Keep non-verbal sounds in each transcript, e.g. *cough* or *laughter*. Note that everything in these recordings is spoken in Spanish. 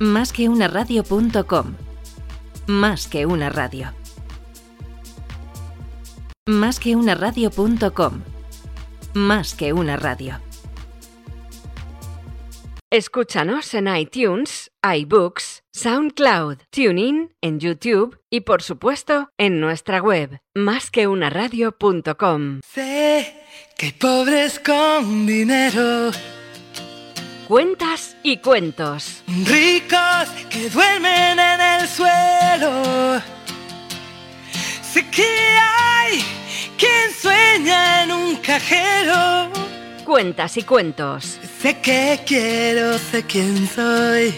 Más que una radio.com. Más que una radio. Más que una radio.com. Más que una radio. Escúchanos en iTunes, iBooks, SoundCloud, TuneIn, en YouTube y por supuesto en nuestra web, másqueunaradio.com. Sé que hay pobres con dinero, Cuentas y cuentos. ricos que duermen en el suelo. Sé que hay quien sueña en un cajero. Cuentas y cuentos. Sé que quiero, sé quién soy.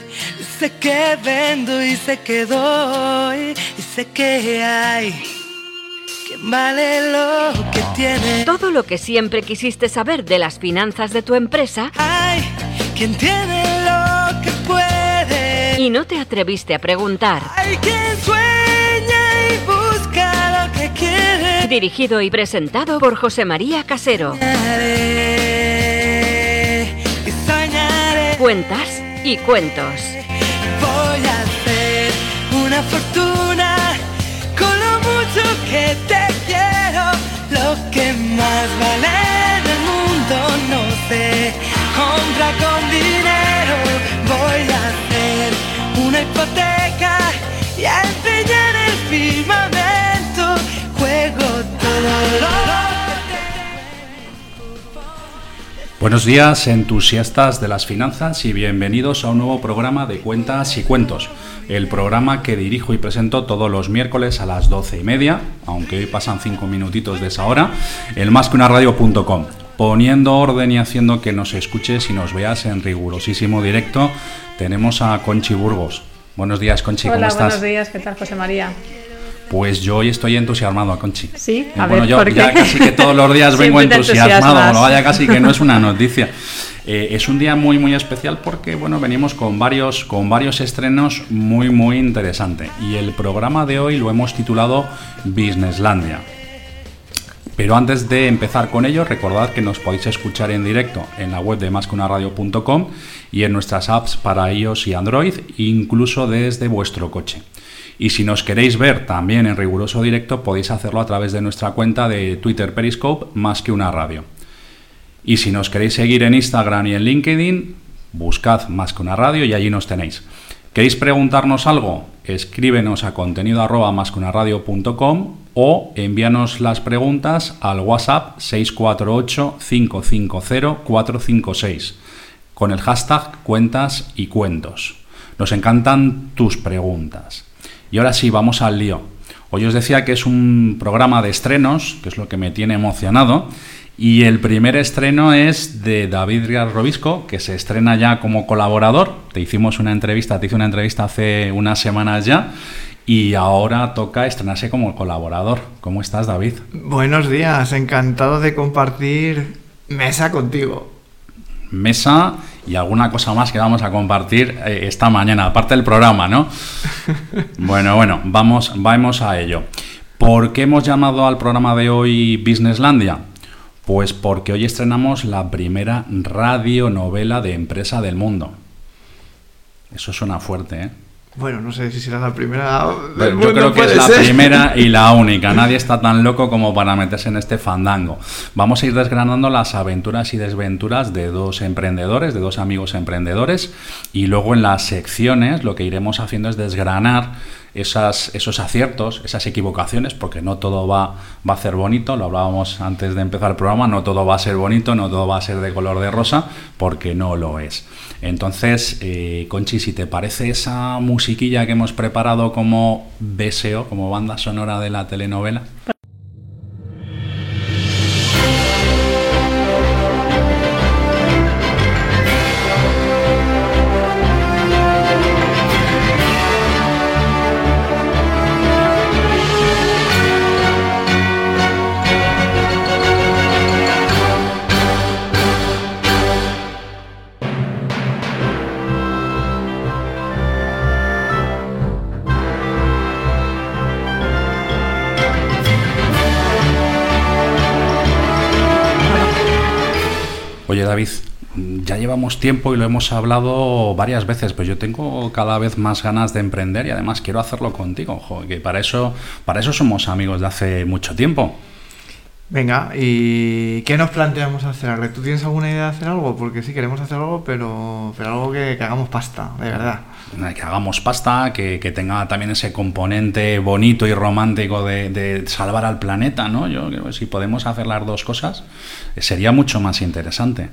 Sé que vendo y sé que doy. Y sé que hay quien vale lo que tiene. Todo lo que siempre quisiste saber de las finanzas de tu empresa Hay quien tiene lo que puede. y no te atreviste a preguntar. Hay quien sueña y busca lo que quiere. Dirigido y presentado por José María Casero. Soñaré y soñaré. Cuentas y cuentos. Voy a hacer una fortuna con lo mucho que te quiero. Lo que más vale con dinero. Voy a hacer una hipoteca y a empeñar el firmamento. Juego todo Buenos días, entusiastas de las finanzas y bienvenidos a un nuevo programa de Cuentas y Cuentos, el programa que dirijo y presento todos los miércoles a las doce y media, aunque hoy pasan cinco minutitos de esa hora, en másqueunaradio.com, poniendo orden y haciendo que nos escuches y nos veas en rigurosísimo directo. Tenemos a Conchi Burgos. Buenos días, Conchi, ¿cómo Hola, estás? buenos días, ¿qué tal, José María? Pues yo hoy estoy entusiasmado, Conchi. Sí, Eh, a bueno, ver, yo ¿por qué? ya casi que todos los días *laughs* vengo entusiasmado, entusiasmas. no vaya casi que no es una *laughs* noticia. Eh, es un día muy muy especial porque bueno venimos con varios con varios estrenos muy muy interesantes y el programa de hoy lo hemos titulado Businesslandia. Pero antes de empezar con ello, recordad que nos podéis escuchar en directo en la web de masconaradio.com y en nuestras apps para iOS y Android, incluso desde vuestro coche. Y si nos queréis ver también en riguroso directo, podéis hacerlo a través de nuestra cuenta de Twitter Periscope, más que una radio. Y si nos queréis seguir en Instagram y en LinkedIn, buscad más que una radio y allí nos tenéis. ¿Queréis preguntarnos algo? Escríbenos a contenido arroba más que una o envíanos las preguntas al WhatsApp 648 550 456 con el hashtag cuentas y cuentos. Nos encantan tus preguntas. Y ahora sí, vamos al lío. Hoy os decía que es un programa de estrenos, que es lo que me tiene emocionado. Y el primer estreno es de David Rial Robisco, que se estrena ya como colaborador. Te hicimos una entrevista, te hice una entrevista hace unas semanas ya. Y ahora toca estrenarse como colaborador. ¿Cómo estás, David? Buenos días, encantado de compartir mesa contigo. Mesa y alguna cosa más que vamos a compartir eh, esta mañana, aparte del programa, ¿no? *laughs* Bueno, bueno, vamos, vamos a ello. ¿Por qué hemos llamado al programa de hoy Businesslandia? Pues porque hoy estrenamos la primera radionovela de empresa del mundo. Eso suena fuerte, ¿eh? Bueno, no sé si será la primera. del Yo creo que es la ser. primera *laughs* y la única. Nadie está tan loco como para meterse en este fandango. Vamos a ir desgranando las aventuras y desventuras de dos emprendedores, de dos amigos emprendedores. Y luego en las secciones lo que iremos haciendo es desgranar esas, esos aciertos, esas equivocaciones, porque no todo va, va a ser bonito. Lo hablábamos antes de empezar el programa. No todo va a ser bonito, no todo va a ser de color de rosa, porque no lo es. Entonces, eh, Conchi, si te parece esa musiquilla que hemos preparado como BSO, como banda sonora de la telenovela. Llevamos tiempo y lo hemos hablado varias veces, pues yo tengo cada vez más ganas de emprender y además quiero hacerlo contigo, ojo, que para eso, para eso somos amigos de hace mucho tiempo. Venga, ¿y qué nos planteamos hacer? Ale? ¿Tú tienes alguna idea de hacer algo? Porque sí, queremos hacer algo, pero, pero algo que, que hagamos pasta, de verdad. Que hagamos pasta, que, que tenga también ese componente bonito y romántico de, de salvar al planeta, ¿no? Yo creo que si podemos hacer las dos cosas, eh, sería mucho más interesante.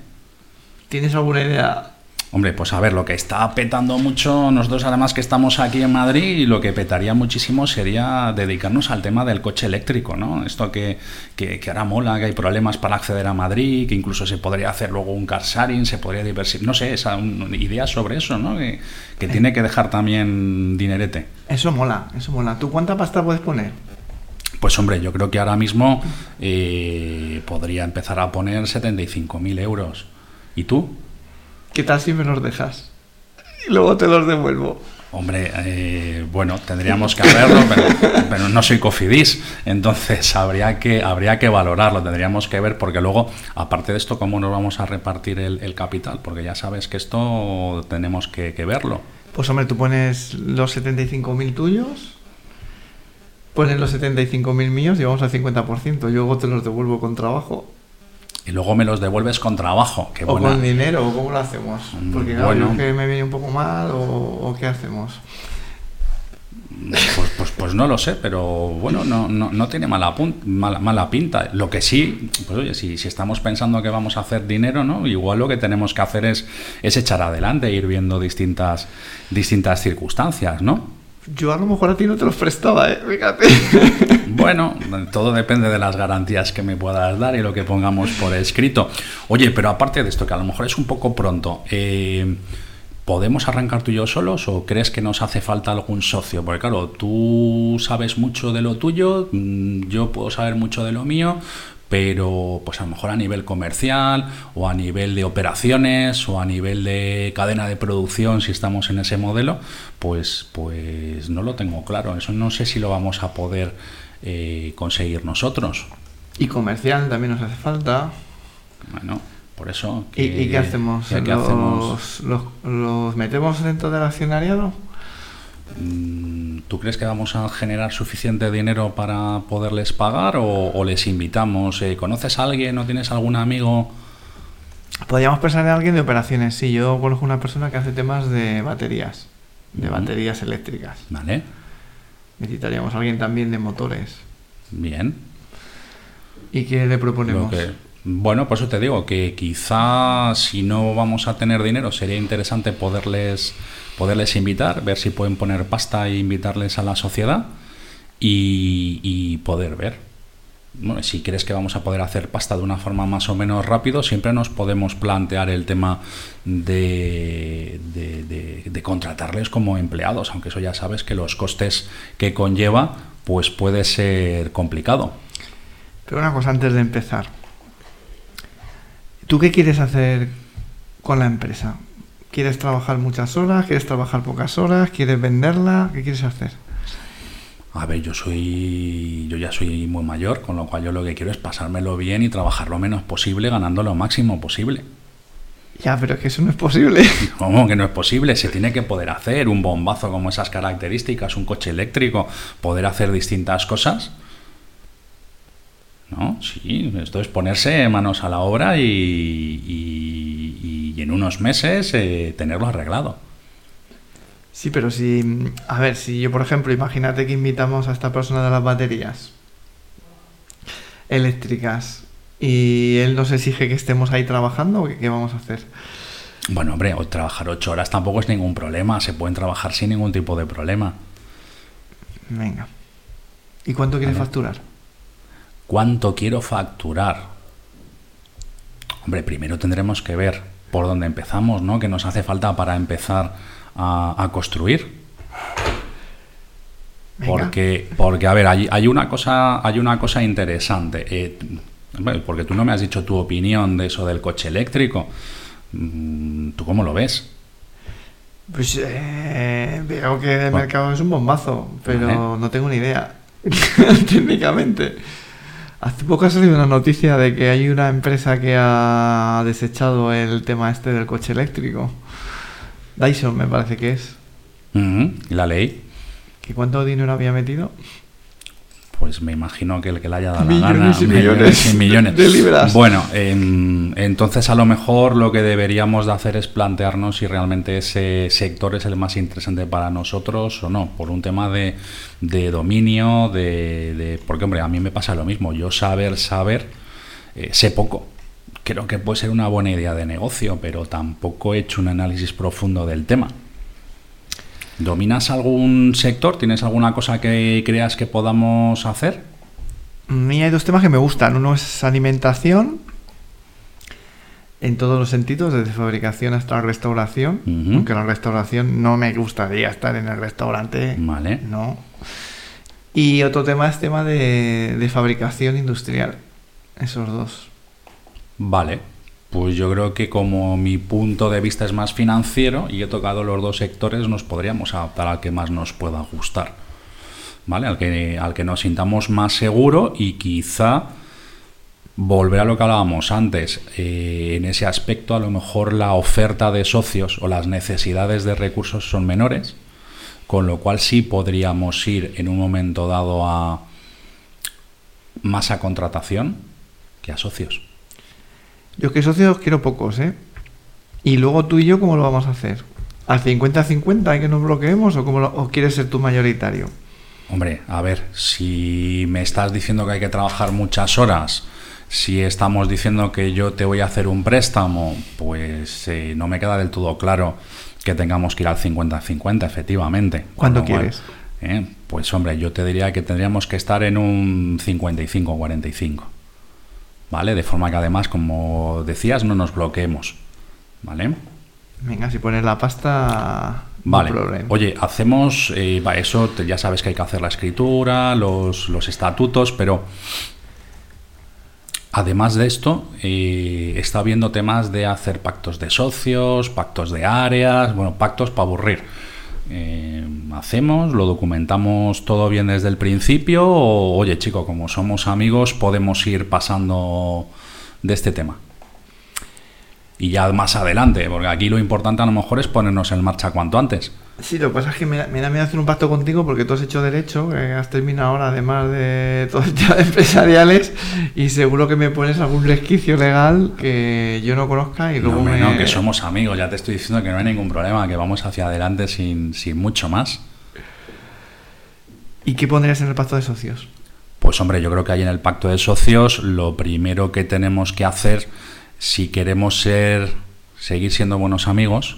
¿Tienes alguna idea? Hombre, pues a ver, lo que está petando mucho, nosotros además que estamos aquí en Madrid, y lo que petaría muchísimo sería dedicarnos al tema del coche eléctrico, ¿no? Esto que, que, que ahora mola, que hay problemas para acceder a Madrid, que incluso se podría hacer luego un car sharing, se podría diversificar, no sé, esa un- idea sobre eso, ¿no? Que, que tiene que dejar también dinerete. Eso mola, eso mola. ¿Tú cuánta pasta puedes poner? Pues hombre, yo creo que ahora mismo eh, podría empezar a poner 75.000 euros. ¿Y tú? ¿Qué tal si me los dejas? Y luego te los devuelvo. Hombre, eh, bueno, tendríamos que hacerlo, pero, pero no soy cofidis, entonces habría que, habría que valorarlo, tendríamos que ver, porque luego, aparte de esto, cómo nos vamos a repartir el, el capital, porque ya sabes que esto tenemos que, que verlo. Pues hombre, tú pones los 75.000 tuyos, pones los 75.000 míos y vamos al 50%. Yo luego te los devuelvo con trabajo. Y luego me los devuelves con trabajo. Qué o con dinero, cómo lo hacemos. Mm, Porque claro, bueno. yo que me viene un poco mal, o, o qué hacemos. Pues, pues, pues no lo sé, pero bueno, no, no, no tiene mala, pun- mala, mala pinta. Lo que sí, pues oye, si, si estamos pensando que vamos a hacer dinero, ¿no? Igual lo que tenemos que hacer es, es echar adelante, e ir viendo distintas, distintas circunstancias, ¿no? Yo a lo mejor a ti no te los prestaba, ¿eh? Fíjate. *laughs* Bueno, todo depende de las garantías que me puedas dar y lo que pongamos por escrito. Oye, pero aparte de esto, que a lo mejor es un poco pronto, eh, ¿podemos arrancar tú y yo solos o crees que nos hace falta algún socio? Porque claro, tú sabes mucho de lo tuyo, mm, yo puedo saber mucho de lo mío, pero pues a lo mejor a nivel comercial o a nivel de operaciones o a nivel de cadena de producción si estamos en ese modelo pues pues no lo tengo claro eso no sé si lo vamos a poder eh, conseguir nosotros y comercial también nos hace falta. bueno por eso ¿Y, qué hacemos? que- ¿qué ¿Los, hacemos? los, los metemos dentro del accionariado? ¿Tú crees que vamos a generar suficiente dinero para poderles pagar o, o les invitamos? Eh, ¿Conoces a alguien o tienes algún amigo? Podríamos pensar en alguien de operaciones. Sí, yo conozco una persona que hace temas de baterías, de baterías eléctricas. ¿Vale? Necesitaríamos a alguien también de motores. Bien. ¿Y qué le proponemos? que- bueno, por eso te digo que quizá si no vamos a tener dinero sería interesante poderles, poderles invitar, ver si pueden poner pasta e invitarles a la sociedad y, poder ver. Bueno, si crees que vamos a poder hacer pasta de una forma más o menos rápido, siempre nos podemos plantear el tema de- de contratarles como empleados, aunque eso ya sabes que los costes que conlleva pues puede ser complicado. Pero una cosa antes de empezar. ¿Tú qué quieres hacer con la empresa? ¿Quieres trabajar muchas horas? ¿Quieres trabajar pocas horas? ¿Quieres venderla? ¿Qué quieres hacer? A ver, yo soy. Yo ya soy muy mayor, con lo cual yo lo que quiero es pasármelo bien y trabajar lo menos posible, ganando lo máximo posible. Ya, pero es que eso no es posible. *laughs* ¿Cómo que no es posible? Se tiene que poder hacer un bombazo como esas características, un coche eléctrico, poder hacer distintas cosas. ¿No? Sí, esto es ponerse manos a la obra y, y- y en unos meses eh, tenerlo arreglado. Sí, pero si... A ver, si yo, por ejemplo, imagínate que invitamos a esta persona de las baterías eléctricas y él nos exige que estemos ahí trabajando, ¿qué, qué vamos a hacer? Bueno, hombre, trabajar ocho horas tampoco es ningún problema, se pueden trabajar sin ningún tipo de problema. Venga. ¿Y cuánto quieres facturar? ¿Cuánto quiero facturar? Hombre, primero tendremos que ver por dónde empezamos, ¿no? Que nos hace falta para empezar a, a construir. Venga. Porque, porque, a ver, hay, hay una cosa, hay una cosa interesante. Eh, porque tú no me has dicho tu opinión de eso del coche eléctrico. Mm, ¿Tú cómo lo ves? Pues eh, veo que el Bueno. mercado es un bombazo, pero no tengo ni idea. *laughs* Técnicamente. Hace poco ha salido una noticia de que hay una empresa que ha desechado el tema este del coche eléctrico. Dyson me parece que es. ¿Y la ley? ¿Que cuánto dinero había metido? Pues me imagino que el que le haya dado la gana. y millones y *laughs* millones. de libras. Bueno, em, entonces a lo mejor lo que deberíamos de hacer es plantearnos si realmente ese sector es el más interesante para nosotros o no, por un tema de, de dominio, de, de- Porque, hombre, a mí me pasa lo mismo. Yo saber, saber, eh, sé poco. Creo que puede ser una buena idea de negocio, pero tampoco he hecho un análisis profundo del tema. ¿Dominas algún sector? ¿Tienes alguna cosa que creas que podamos hacer? A mí hay dos temas que me gustan. Uno es alimentación, en todos los sentidos, desde fabricación hasta restauración. Aunque la restauración no me gustaría estar en el restaurante. Vale. No. Y otro tema es tema de, de fabricación industrial. Esos dos. Vale. Pues yo creo que como mi punto de vista es más financiero y he tocado los dos sectores, nos podríamos adaptar al que más nos pueda gustar. ¿Vale? Al que, al que nos sintamos más seguro y quizá volver a lo que hablábamos antes. eh, en ese aspecto, a lo mejor la oferta de socios o las necesidades de recursos son menores, con lo cual sí podríamos ir en un momento dado a más a contratación que a socios. Yo que socios quiero pocos, ¿eh? Y luego tú y yo, ¿cómo lo vamos a hacer? ¿Al 50-50 hay que nos bloqueemos o, cómo lo- o quieres ser tú mayoritario? Hombre, a ver, si me estás diciendo que hay que trabajar muchas horas, si estamos diciendo que yo te voy a hacer un préstamo, pues eh, no me queda del todo claro que tengamos que ir al 50-50, efectivamente. ¿Cuándo cual, quieres? eh, pues hombre, yo te diría que tendríamos que estar en un 55-45. ¿Vale? De forma que además, como decías, no nos bloqueemos. ¿Vale? Venga, si pones la pasta, Vale. no problema. Oye, hacemos, eh, eso te- ya sabes que hay que hacer la escritura, los, los estatutos, pero además de esto, eh, está habiendo temas de hacer pactos de socios, pactos de áreas, bueno, pactos para aburrir. Eh, hacemos, lo documentamos todo bien desde el principio, o oye, chico, como somos amigos, podemos ir pasando de este tema. Y ya más adelante, porque aquí lo importante a lo mejor es ponernos en marcha cuanto antes. Sí, lo que pasa es que me, da- me da miedo hacer un pacto contigo porque tú has hecho derecho, que has terminado ahora además de todo el tema de empresariales y seguro que me pones algún resquicio legal que yo no conozca y luego me... no, que somos amigos, ya te estoy diciendo que no hay ningún problema, que vamos hacia adelante sin, sin mucho más. ¿Y qué pondrías en el pacto de socios? Pues hombre, yo creo que ahí en el pacto de socios lo primero que tenemos que hacer, si queremos ser, seguir siendo buenos amigos,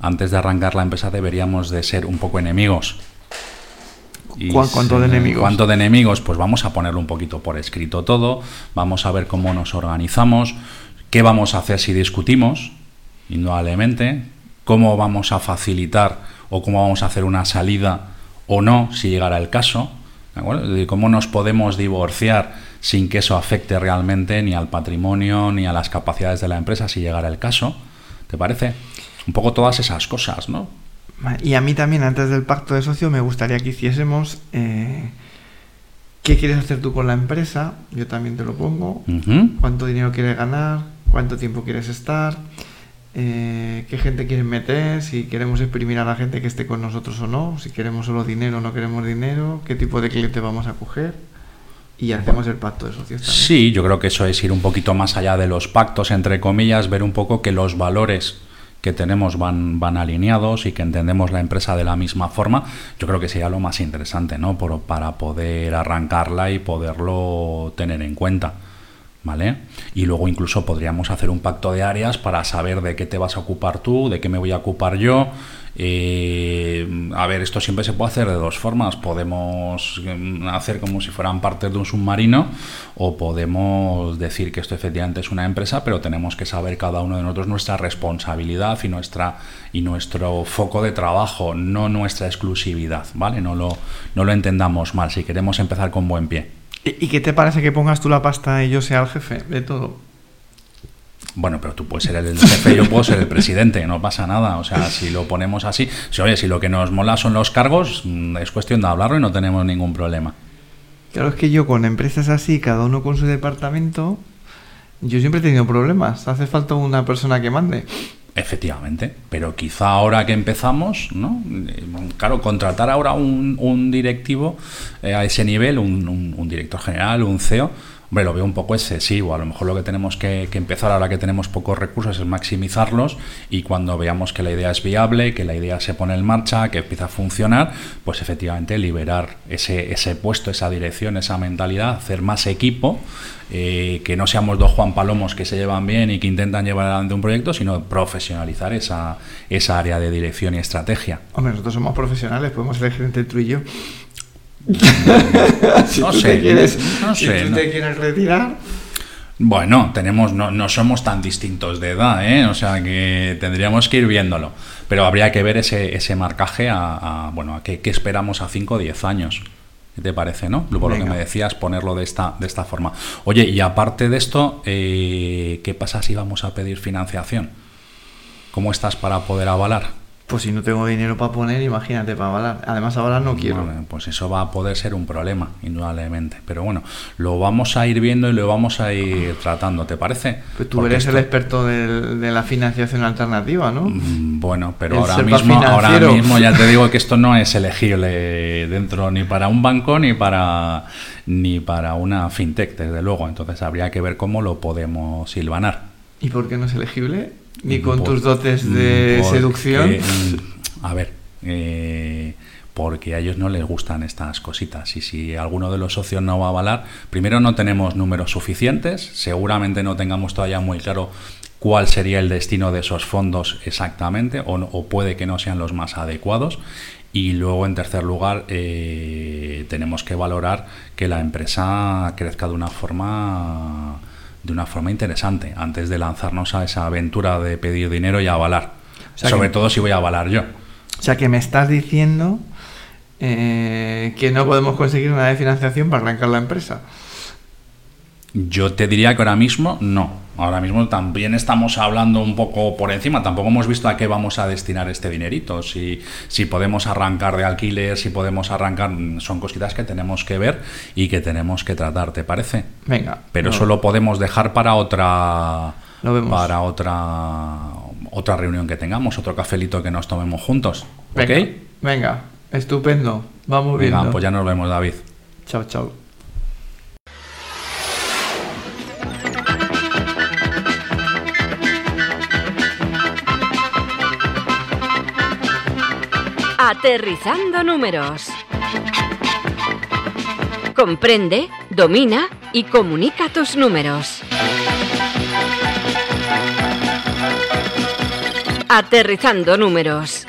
antes de arrancar la empresa deberíamos de ser un poco enemigos. ¿Cuán- cuánto de enemigos? ¿Cuánto de enemigos? Pues vamos a ponerlo un poquito por escrito todo, vamos a ver cómo nos organizamos, qué vamos a hacer si discutimos, indudablemente, cómo vamos a facilitar o cómo vamos a hacer una salida o no si llegara el caso, ¿de acuerdo? Es decir, cómo nos podemos divorciar sin que eso afecte realmente ni al patrimonio ni a las capacidades de la empresa si llegara el caso, ¿te parece? Un poco todas esas cosas, ¿no? Y a mí también, antes del pacto de socio, me gustaría que hiciésemos eh, qué quieres hacer tú con la empresa, yo también te lo pongo, Ujú. cuánto dinero quieres ganar, cuánto tiempo quieres estar, eh, qué gente quieres meter, si queremos exprimir a la gente que esté con nosotros o no, si queremos solo dinero o no queremos dinero, qué tipo de cliente vamos a coger y hacemos el pacto de socios también. Sí, yo creo que eso es ir un poquito más allá de los pactos, entre comillas, ver un poco que los valores que tenemos van, van alineados y que entendemos la empresa de la misma forma, yo creo que sería lo más interesante, ¿no? Por- para poder arrancarla y poderlo tener en cuenta. ¿Vale? Y luego incluso podríamos hacer un pacto de áreas para saber de qué te vas a ocupar tú, de qué me voy a ocupar yo. Eh, a ver, esto siempre se puede hacer de dos formas. Podemos mm, hacer como si fueran partes de un submarino o podemos decir que esto efectivamente es una empresa, pero tenemos que saber cada uno de nosotros nuestra responsabilidad y nuestra y nuestro foco de trabajo, no nuestra exclusividad, ¿vale? No lo, no lo entendamos mal si queremos empezar con buen pie. ¿Y, qué te parece que pongas tú la pasta y yo sea el jefe de todo? Bueno, pero tú puedes ser el jefe, yo puedo ser el presidente, no pasa nada. O sea, si lo ponemos así, si oye, si lo que nos mola son los cargos, mm, es cuestión de hablarlo y no tenemos ningún problema. Claro, es que yo con empresas así, cada uno con su departamento, yo siempre he tenido problemas. Hace falta una persona que mande. Efectivamente, pero quizá ahora que empezamos, ¿no? Eh, Claro, contratar ahora un, un directivo eh, a ese nivel, un, director general, un CEO, hombre, lo veo un poco excesivo. A lo mejor lo que tenemos que, que empezar ahora que tenemos pocos recursos es maximizarlos y cuando veamos que la idea es viable, que la idea se pone en marcha, que empieza a funcionar, pues efectivamente liberar ese, ese puesto, esa dirección, esa mentalidad, hacer más equipo, eh, que no seamos dos Juan Palomos que se llevan bien y que intentan llevar adelante un proyecto, sino profesionalizar esa, esa área de dirección y estrategia. Hombre, nosotros somos profesionales, podemos elegir entre tú y yo. *laughs* si No tú sé, te quieres, no si tú no. te quieres retirar, Bueno, tenemos, no, no somos tan distintos de edad, ¿eh? o sea que tendríamos que ir viéndolo. Pero habría que ver ese, ese marcaje a, a, bueno, a qué, qué esperamos a 5 o 10 años. ¿Qué te parece, no? Por lo que me decías, ponerlo de esta, de esta forma. Oye, y aparte de esto, eh, ¿qué pasa si vamos a pedir financiación? ¿Cómo estás para poder avalar? Pues si no tengo dinero para poner, imagínate para avalar. Además, avalar no quiero. Bueno, pues eso va a poder ser un problema, indudablemente. Pero bueno, lo vamos a ir viendo y lo vamos a ir tratando, ¿te parece? Pues tú Porque eres el experto de la financiación alternativa, ¿no? Mm, Bueno, pero El ahora mismo, ahora mismo ya te digo que esto no es elegible dentro ni para un banco ni para ni para una fintech, desde luego. Entonces habría que ver cómo lo podemos silvanar. ¿Y por qué no es elegible? Ni con Por- tus dotes de porque, seducción. mm, A ver, eh, porque a ellos no les gustan estas cositas. Y si alguno de los socios no va a avalar, primero no tenemos números suficientes, seguramente no tengamos todavía muy claro cuál sería el destino de esos fondos exactamente, o, no- o puede que no sean los más adecuados. Y luego, en tercer lugar, eh, tenemos que valorar que la empresa crezca de una forma de una forma interesante antes de lanzarnos a esa aventura de pedir dinero y avalar. O sea Sobre que- todo si voy a avalar yo. O sea que me estás diciendo eh, que no podemos conseguir una de financiación para arrancar la empresa. Yo te diría que ahora mismo no. Ahora mismo también estamos hablando un poco por encima. Tampoco hemos visto a qué vamos a destinar este dinerito. Si, si podemos arrancar de alquiler, si podemos arrancar. Son cositas que tenemos que ver y que tenemos que tratar, ¿te parece? Venga. Pero no, eso lo podemos dejar para otra. Lo vemos. Para otra. Otra reunión que tengamos, otro cafelito que nos tomemos juntos. Venga, ¿Ok? Venga, estupendo. Vamos Venga, viendo. pues ya nos vemos, David. Chao, chao. Aterrizando números. Comprende, domina y comunica tus números. Aterrizando números.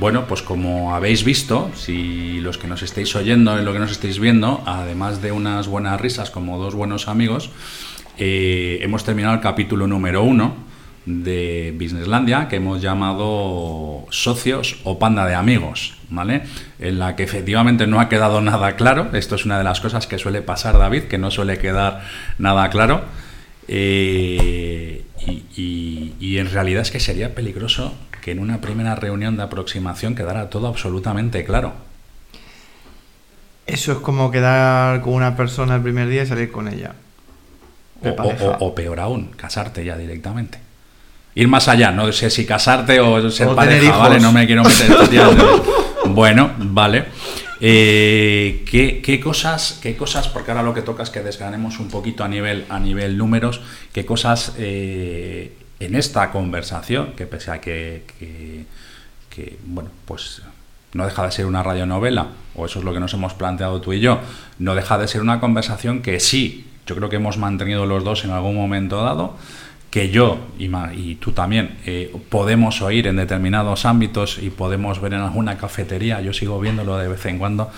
Bueno, pues como habéis visto, si los que nos estáis oyendo y lo que nos estáis viendo, además de unas buenas risas como dos buenos amigos, eh, hemos terminado el capítulo número uno de Businesslandia, que hemos llamado Socios o Panda de Amigos, ¿vale? En la que efectivamente no ha quedado nada claro. Esto es una de las cosas que suele pasar, David, que no suele quedar nada claro. Eh, y, en realidad es que sería peligroso que en una primera reunión de aproximación quedara todo absolutamente claro. Eso es como quedar con una persona el primer día y salir con ella. O, peor aún, casarte ya directamente. Ir más allá, no sé si casarte o ser O pareja. ¿vale? No me quiero meter efectivamente. *laughs* Bueno, vale. Eh, ¿qué, qué cosas, ¿Qué cosas, porque ahora lo que toca es que desgranemos un poquito a nivel, a nivel números, qué cosas eh, en esta conversación, que pese a que, bueno, pues no deja de ser una radionovela, o eso es lo que nos hemos planteado tú y yo, no deja de ser una conversación que sí, yo creo que hemos mantenido los dos en algún momento dado, que yo y tú también eh, podemos oír en determinados ámbitos y podemos ver en alguna cafetería, yo sigo viéndolo de vez en cuando,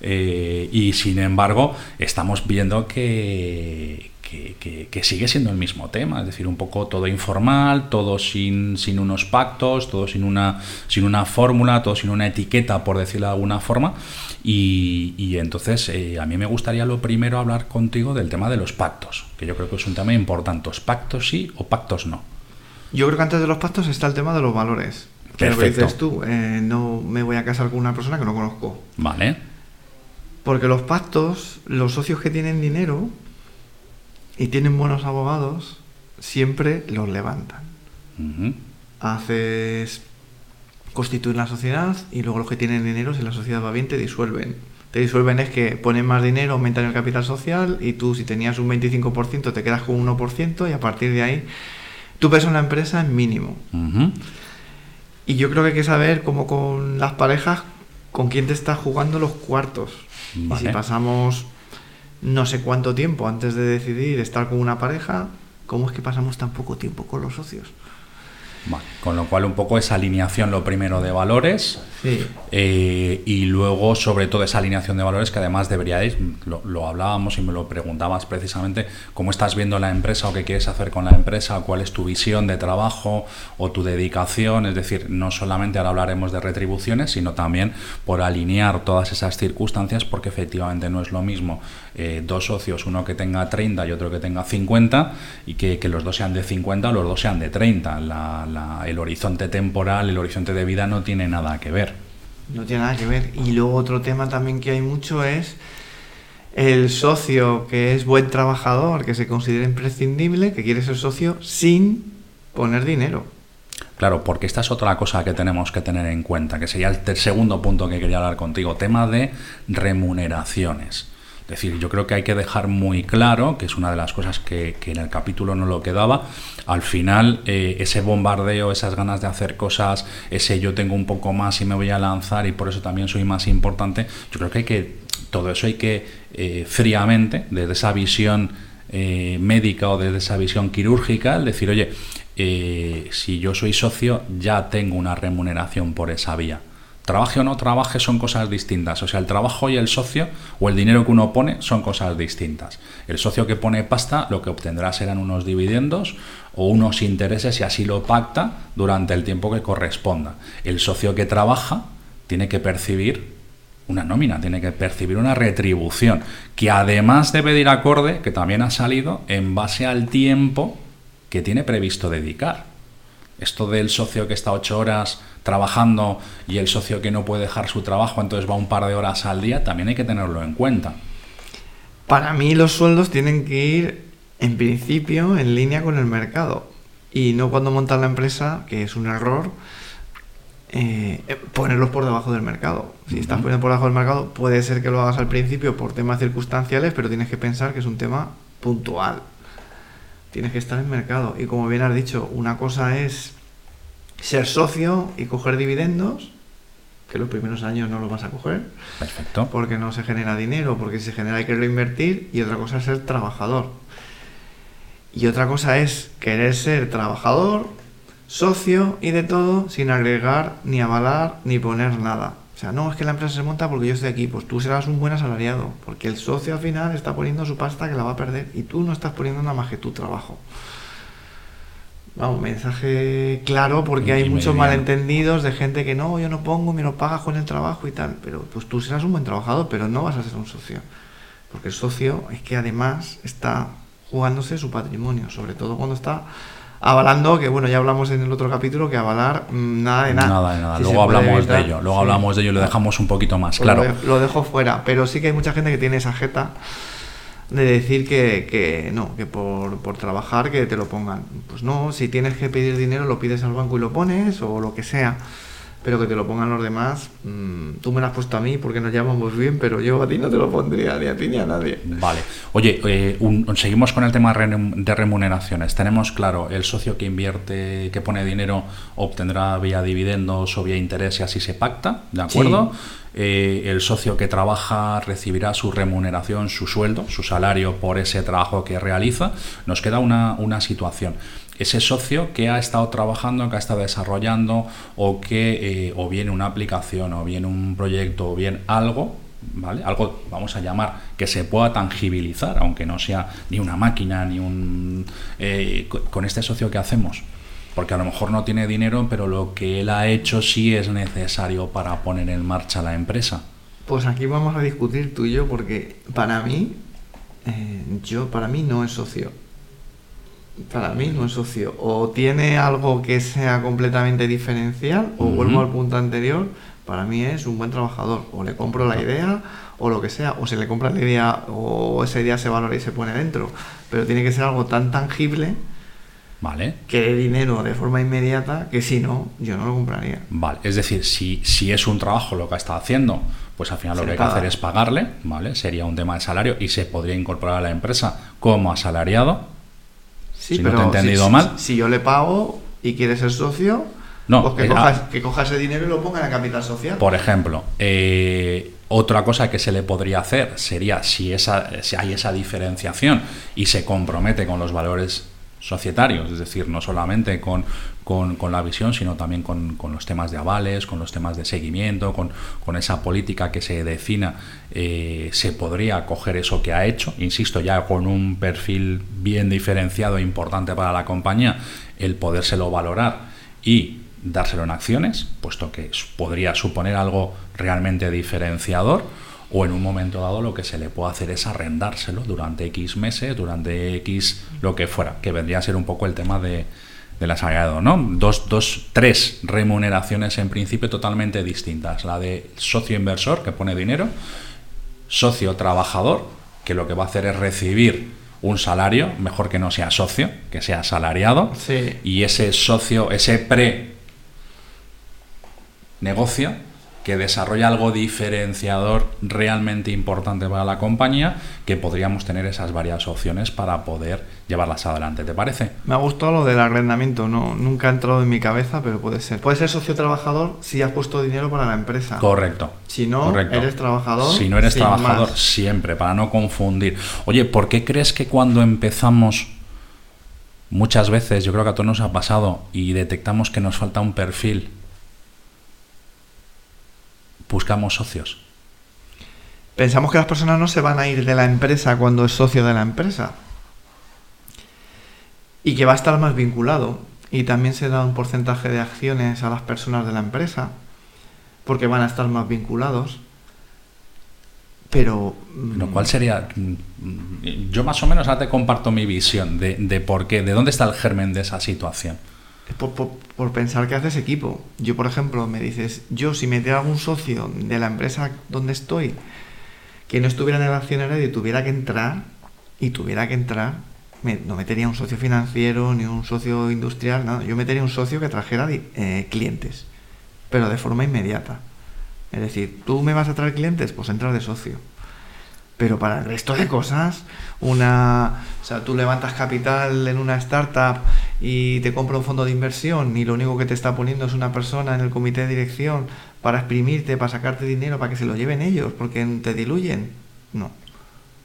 eh, y sin embargo estamos viendo que, que, que- que sigue siendo el mismo tema, es decir, un poco todo informal, todo sin, sin unos pactos, todo sin una, sin una fórmula, todo sin una etiqueta, por decirlo de alguna forma. Y, y entonces eh, a mí me gustaría lo primero hablar contigo del tema de los pactos, que yo creo que es un tema importante. ¿Pactos sí o pactos no? Yo creo que antes de los pactos está el tema de los valores. Que Perfecto. dices tú, eh, no me voy a casar con una persona que no conozco. Vale. Porque los pactos, los socios que tienen dinero y tienen buenos abogados, siempre los levantan. Haces constituir la sociedad y luego los que tienen dinero, si la sociedad va bien, te disuelven. Te disuelven es que ponen más dinero, aumentan el capital social y tú si tenías un 25% te quedas con un 1% y a partir de ahí tu peso en la empresa es mínimo. Y yo creo que hay que saber, como con las parejas, con quién te estás jugando los cuartos. Y si pasamos no sé cuánto tiempo antes de decidir estar con una pareja, ¿cómo es que pasamos tan poco tiempo con los socios? Vale. Con lo cual, un poco esa alineación, lo primero de valores. Sí. Eh, y luego, sobre todo, esa alineación de valores que además deberíais, lo, lo hablábamos y me lo preguntabas precisamente, cómo estás viendo la empresa o qué quieres hacer con la empresa, cuál es tu visión de trabajo o tu dedicación, es decir, no solamente ahora hablaremos de retribuciones, sino también por alinear todas esas circunstancias, porque efectivamente no es lo mismo eh, dos socios, uno que tenga 30 y otro que tenga 50, y que, que los dos sean de 50 o los dos sean de 30. La- la- el horizonte temporal, el horizonte de vida no tiene nada que ver. No tiene nada que ver. Y luego otro tema también que hay mucho es el socio que es buen trabajador, que se considera imprescindible, que quiere ser socio sin poner dinero. Claro, porque esta es otra cosa que tenemos que tener en cuenta, que sería el segundo punto que quería hablar contigo, tema de remuneraciones. Es decir, yo creo que hay que dejar muy claro, que es una de las cosas que, que en el capítulo no lo quedaba, al final eh, ese bombardeo, esas ganas de hacer cosas, ese yo tengo un poco más y me voy a lanzar y por eso también soy más importante, yo creo que hay que, todo eso hay que eh, fríamente, desde esa visión eh, médica o desde esa visión quirúrgica, decir, oye, si yo soy socio, ya tengo una remuneración por esa vía. Trabaje o no trabaje son cosas distintas. O sea, el trabajo y el socio o el dinero que uno pone son cosas distintas. El socio que pone pasta lo que obtendrá serán unos dividendos o unos intereses si así lo pacta durante el tiempo que corresponda. El socio que trabaja tiene que percibir una nómina, tiene que percibir una retribución, que además debe de ir acorde, que también ha salido, en base al tiempo que tiene previsto dedicar. Esto del socio que está ocho horas trabajando y el socio que no puede dejar su trabajo, entonces va un par de horas al día, también hay que tenerlo en cuenta. Para mí los sueldos tienen que ir en principio en línea con el mercado y no cuando montas la empresa, que es un error, eh, ponerlos por debajo del mercado. Si estás poniendo por debajo del mercado, puede ser que lo hagas al principio por temas circunstanciales, pero tienes que pensar que es un tema puntual. Tienes que estar en mercado. Y como bien has dicho, una cosa es ser socio y coger dividendos, que los primeros años no los vas a coger, Perfecto. porque no se genera dinero, porque si se genera hay que reinvertir, y otra cosa es ser trabajador. Y otra cosa es querer ser trabajador, socio y de todo sin agregar, ni avalar, ni poner nada. O sea, no, es que la empresa se monta porque yo estoy aquí, pues tú serás un buen asalariado, porque el socio al final está poniendo su pasta que la va a perder y tú no estás poniendo nada más que tu trabajo. Vamos, mensaje claro porque hay muchos malentendidos de gente que no, yo no pongo, me lo pagas con el trabajo y tal. Pero pues tú serás un buen trabajador, pero no vas a ser un socio. Porque el socio es que además está jugándose su patrimonio, sobre todo cuando está avalando, que bueno, ya hablamos en el otro capítulo, que avalar mm, nada de nada. Nada de nada. Si luego hablamos de ello. Luego sí. hablamos de ello y lo dejamos un poquito más Pues claro. Lo, de- lo dejo fuera, pero sí que hay mucha gente que tiene esa jeta de decir que, que no, que por, por trabajar que te lo pongan. Pues no, si tienes que pedir dinero lo pides al banco y lo pones o lo que sea, pero que te lo pongan los demás. mm, tú me lo has puesto a mí porque nos llevamos bien, pero yo a ti no te lo pondría ni a ti ni a nadie. Vale. Oye, eh, un- seguimos con el tema de remuneraciones. Tenemos claro, el socio que invierte, que pone dinero, obtendrá vía dividendos o vía interés y así se pacta, ¿de acuerdo? Eh, el socio que trabaja recibirá su remuneración, su sueldo, su salario por ese trabajo que realiza. Nos queda una, una situación. Ese socio que ha estado trabajando, que ha estado desarrollando, o que eh, o bien una aplicación, o bien un proyecto, o bien algo, ¿vale? Algo, vamos a llamar, que se pueda tangibilizar, aunque no sea ni una máquina, ni un... eh, co- con este socio que hacemos. Porque a lo mejor no tiene dinero, pero lo que él ha hecho sí es necesario para poner en marcha la empresa. Pues aquí vamos a discutir tú y yo porque para mí, eh, yo para mí no es socio. para mí no es socio. O tiene algo que sea completamente diferencial, o vuelvo al punto anterior, para mí es un buen trabajador. O le compro la idea, o lo que sea, o se le compra la idea, o esa idea se valora y se pone dentro. Pero tiene que ser algo tan tangible ¿Vale? que dé dinero de forma inmediata que si no, yo no lo compraría. Vale, es decir, si, si es un trabajo lo que está haciendo, pues al final lo que hay que hacer es pagarle, ¿vale? Sería un tema de salario y se podría incorporar a la empresa como asalariado. Sí, Si no te he entendido si, mal. Si yo le pago y quiere ser socio, No, pues que, coja, que coja ese dinero y lo ponga en la capital social. Por ejemplo, eh, otra cosa que se le podría hacer sería si, esa, si hay esa diferenciación y se compromete con los valores societarios, es decir, no solamente con, con- la visión, sino también con, con los temas de avales, con los temas de seguimiento, con, esa política que se defina, eh, se podría coger eso que ha hecho, insisto, ya con un perfil bien diferenciado e importante para la compañía, el podérselo valorar y dárselo en acciones, puesto que podría suponer algo realmente diferenciador, o en un momento dado lo que se le puede hacer es arrendárselo durante X meses, durante X lo que fuera, que vendría a ser un poco el tema de, del asalariado, ¿no? Dos, dos, tres remuneraciones en principio totalmente distintas. La de socio inversor, que pone dinero, socio trabajador, que lo que va a hacer es recibir un salario, mejor que no sea socio, que sea asalariado, Sí. y ese socio, ese pre negocio que desarrolla algo diferenciador realmente importante para la compañía, que podríamos tener esas varias opciones para poder llevarlas adelante. ¿Te parece? Me ha gustado lo del arrendamiento, no, nunca ha entrado en mi cabeza, pero puede ser. Puede ser socio trabajador si has puesto dinero para la empresa. Correcto. Si no, Correcto. eres trabajador. Si no eres trabajador, más. siempre, para no confundir. Oye, ¿por qué crees que cuando empezamos, muchas veces, yo creo que a todos nos ha pasado, y detectamos que nos falta un perfil, buscamos socios? Pensamos que las personas no se van a ir de la empresa cuando es socio de la empresa. Y que va a estar más vinculado. Y también se da un porcentaje de acciones a las personas de la empresa. Porque van a estar más vinculados. Pero. mm, Lo cual sería. mm, Yo más o menos ahora te comparto mi visión de, de por qué, de dónde está el germen de esa situación. Por, por- pensar que haces equipo. Yo, por ejemplo, me dices, yo si metiera algún socio de la empresa donde estoy que no estuviera en el accionario y tuviera que entrar, y tuviera que entrar, me- no metería un socio financiero ni un socio industrial, nada. Yo metería un socio que trajera eh, clientes, pero de forma inmediata. Es decir, tú me vas a traer clientes, pues entras de socio. Pero para el resto de cosas, una, o sea, tú levantas capital en una startup y te compra un fondo de inversión y lo único que te está poniendo es una persona en el comité de dirección para exprimirte, para sacarte dinero, para que se lo lleven ellos, porque te diluyen. No,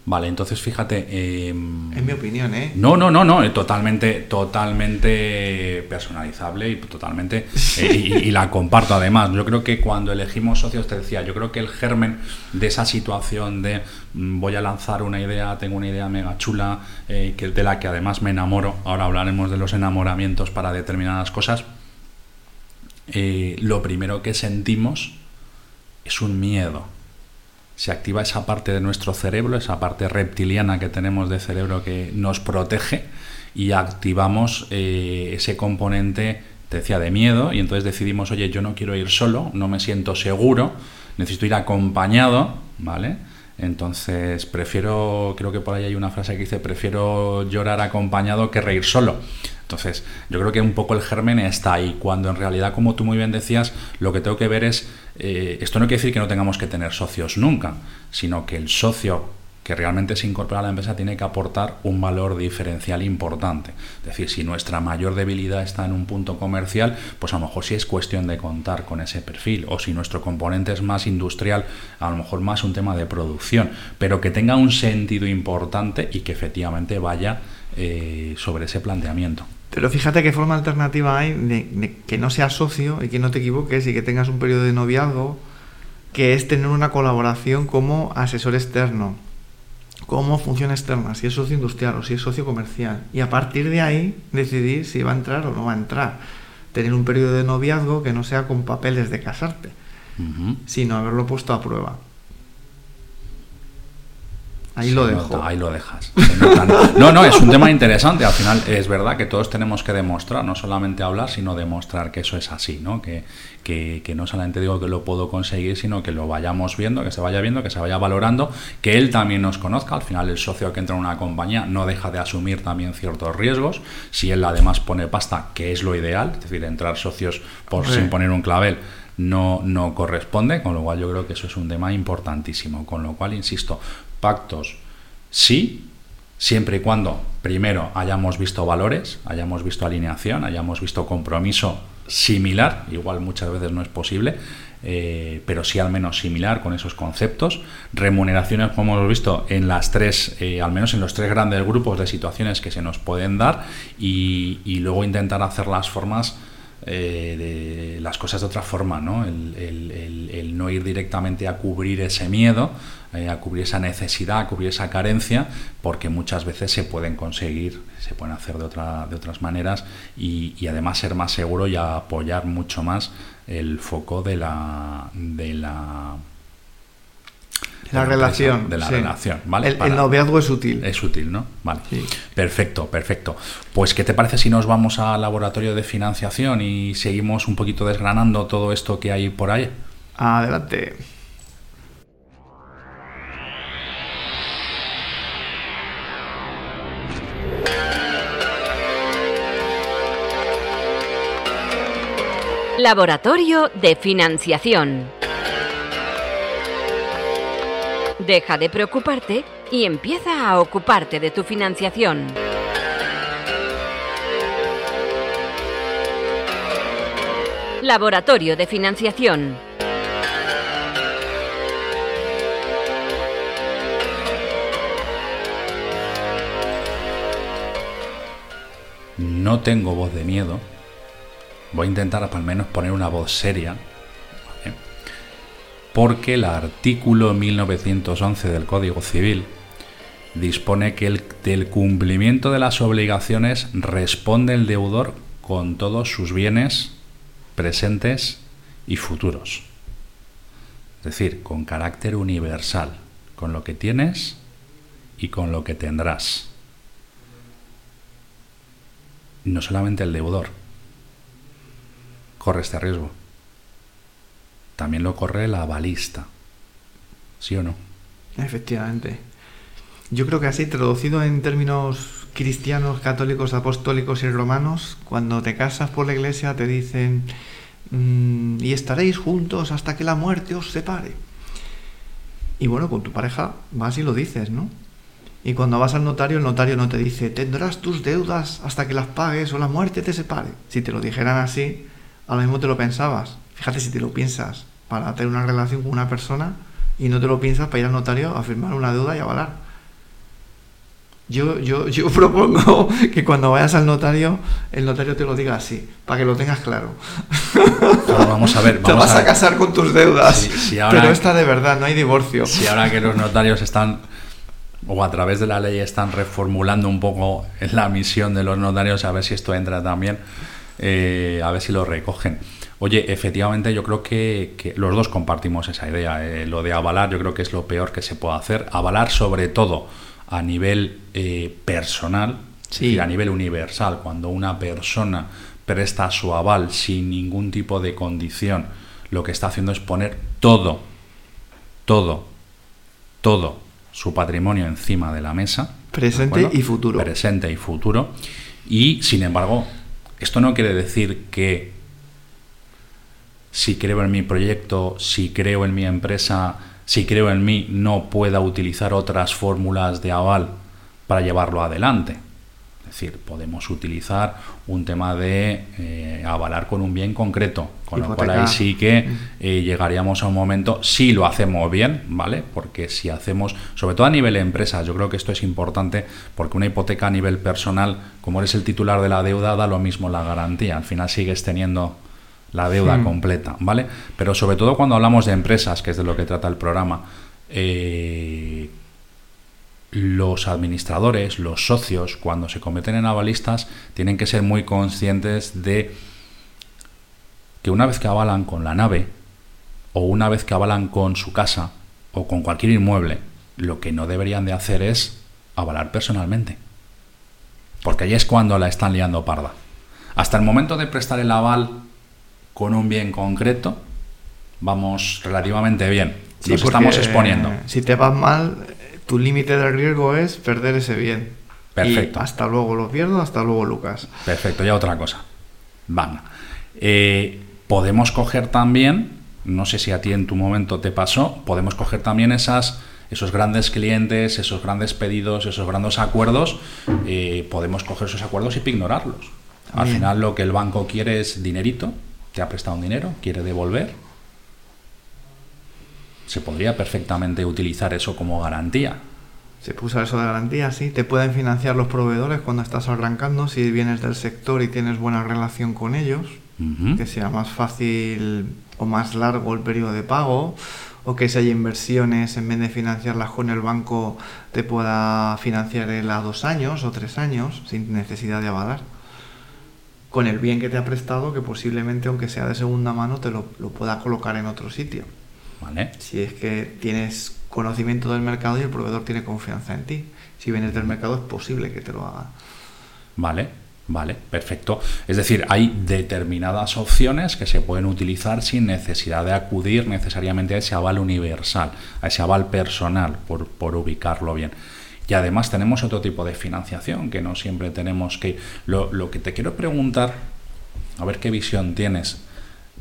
Vale, entonces fíjate. em, es mi opinión, ¿eh? No, no, no, no, totalmente, totalmente personalizable y totalmente eh, *laughs* y, y la comparto además. Yo creo que cuando elegimos socios te decía, yo creo que el germen de esa situación de mm, voy a lanzar una idea, tengo una idea mega chula, eh, que de la que además me enamoro. Ahora hablaremos de los enamoramientos para determinadas cosas. Eh, lo primero que sentimos es un miedo se activa esa parte de nuestro cerebro, esa parte reptiliana que tenemos de cerebro que nos protege y activamos eh, ese componente, te decía, de miedo y entonces decidimos, oye, yo no quiero ir solo, no me siento seguro, necesito ir acompañado, ¿vale? Entonces prefiero, creo que por ahí hay una frase que dice, prefiero llorar acompañado que reír solo. Entonces, yo creo que un poco el germen está ahí, cuando en realidad, como tú muy bien decías, lo que tengo que ver es, eh, esto no quiere decir que no tengamos que tener socios nunca, sino que el socio que realmente se incorpora a la empresa tiene que aportar un valor diferencial importante. Es decir, si nuestra mayor debilidad está en un punto comercial, pues a lo mejor sí es cuestión de contar con ese perfil, o si nuestro componente es más industrial, a lo mejor más un tema de producción, pero que tenga un sentido importante y que efectivamente vaya eh, sobre ese planteamiento. Pero fíjate qué forma alternativa hay de, de que no seas socio y que no te equivoques y que tengas un periodo de noviazgo, que es tener una colaboración como asesor externo, como función externa, si es socio industrial o si es socio comercial. Y a partir de ahí decidir si va a entrar o no va a entrar. Tener un periodo de noviazgo que no sea con papeles de casarte, sino haberlo puesto a prueba. Ahí lo dejo. ahí lo dejas. No, no, es un tema interesante. Al final es verdad que todos tenemos que demostrar, no solamente hablar, sino demostrar que eso es así, ¿no? Que, que, no solamente digo que lo puedo conseguir, sino que lo vayamos viendo, que se vaya viendo, que se vaya valorando, que él también nos conozca. Al final el socio que entra en una compañía no deja de asumir también ciertos riesgos. Si él además pone pasta, que es lo ideal, es decir, entrar socios por sin poner un clavel no, no corresponde, con lo cual yo creo que eso es un tema importantísimo. Con lo cual, insisto, pactos sí, siempre y cuando primero hayamos visto valores, hayamos visto alineación, hayamos visto compromiso similar, igual muchas veces no es posible, eh, pero sí al menos similar con esos conceptos. Remuneraciones, como hemos visto, en las tres, eh, al menos en los tres grandes grupos de situaciones que se nos pueden dar, y, luego intentar hacer las formas eh, de las cosas de otra forma, ¿no? el, no ir directamente a cubrir ese miedo, eh, a cubrir esa necesidad, a cubrir esa carencia, porque muchas veces se pueden conseguir, se pueden hacer de, otra, de otras maneras y, además ser más seguro y apoyar mucho más el foco de la de la la, relación. de la relación, ¿vale? El, noviazgo es útil. Es útil, ¿no? Vale. Perfecto, perfecto. Pues, ¿qué te parece si nos vamos al laboratorio de financiación y seguimos un poquito desgranando todo esto que hay por ahí? Adelante. Laboratorio de Financiación. Deja de preocuparte y empieza a ocuparte de tu financiación. Laboratorio de Financiación. No tengo voz de miedo Voy a intentar al menos poner una voz seria, porque el artículo 1911 del Código Civil dispone que el, del cumplimiento de las obligaciones responde el deudor con todos sus bienes presentes y futuros. Es decir, con carácter universal, con lo que tienes y con lo que tendrás. No solamente el deudor, corre este riesgo. También lo corre la balista. ¿Sí o no? Efectivamente. Yo creo que así, traducido en términos cristianos, católicos, apostólicos y romanos, cuando te casas por la iglesia te dicen, mm, y estaréis juntos hasta que la muerte os separe. Y bueno, con tu pareja vas y lo dices, ¿no? Y cuando vas al notario, el notario no te dice, tendrás tus deudas hasta que las pagues o la muerte te separe. Si te lo dijeran así, a lo mismo te lo pensabas. Fíjate si te lo piensas para tener una relación con una persona y no te lo piensas para ir al notario a firmar una deuda y avalar. Yo, yo, *laughs* yo propongo que cuando vayas al notario, el notario te lo diga así, para que lo tengas claro. vamos a ver. *laughs* te vas a, casar con tus deudas. pero esta de verdad, no hay divorcio. Si ahora que los notarios están, o a través de la ley, están reformulando un poco la misión de los notarios, a ver si esto entra también eh, a ver si lo recogen. Oye, efectivamente yo creo que, los dos compartimos esa idea. Eh, lo de avalar yo creo que es lo peor que se puede hacer. Avalar sobre todo a nivel eh, personal, y a nivel universal, cuando una persona presta su aval sin ningún tipo de condición, lo que está haciendo es poner todo, todo, todo su patrimonio encima de la mesa. Presente y futuro. Presente y futuro. Y, sin embargo, esto no quiere decir que si creo en mi proyecto, si creo en mi empresa, si creo en mí, no pueda utilizar otras fórmulas de aval para llevarlo adelante. Es decir, podemos utilizar un tema de eh, avalar con un bien concreto, con lo cual ahí sí que eh, llegaríamos a un momento, si lo hacemos bien, ¿vale? Porque si hacemos, sobre todo a nivel de empresa, yo creo que esto es importante porque una hipoteca a nivel personal, como eres el titular de la deuda, da lo mismo la garantía, al final sigues teniendo la deuda completa, ¿vale? Pero sobre todo cuando hablamos de empresas, que es de lo que trata el programa, eh, los administradores, los socios, cuando se cometen en avalistas, tienen que ser muy conscientes de que una vez que avalan con la nave, o una vez que avalan con su casa, o con cualquier inmueble, lo que no deberían de hacer es avalar personalmente. Porque ahí es cuando la están liando parda. Hasta el momento de prestar el aval con un bien concreto, vamos relativamente bien. Nos estamos exponiendo. Si te vas mal, tu límite de riesgo es perder ese bien. Perfecto. hasta luego lo pierdo, hasta luego Lucas. Perfecto, ya otra cosa. Van. Eh, podemos coger también, no sé si a ti en tu momento te pasó, podemos coger también esas esos grandes clientes, esos grandes pedidos, esos grandes acuerdos, eh, podemos coger esos acuerdos y ignorarlos. Al final lo que el banco quiere es dinerito, te ha prestado un dinero, quiere devolver. Se podría perfectamente utilizar eso como garantía. Se puso eso de garantía, sí. Te pueden financiar los proveedores cuando estás arrancando, si vienes del sector y tienes buena relación con ellos, que sea más fácil o más largo el periodo de pago o que si hay inversiones, en vez de financiarlas con el banco, te pueda financiar él a dos años o tres años sin necesidad de avalar. Con el bien que te ha prestado, que posiblemente, aunque sea de segunda mano, te lo, lo pueda colocar en otro sitio. Vale. Si es que tienes conocimiento del mercado y el proveedor tiene confianza en ti. Si vienes del mercado, es posible que te lo haga. Vale. Vale, perfecto. Es decir, hay determinadas opciones que se pueden utilizar sin necesidad de acudir necesariamente a ese aval universal, a ese aval personal, por, ubicarlo bien. Y además tenemos otro tipo de financiación que no siempre tenemos que... Lo, lo que te quiero preguntar, a ver qué visión tienes,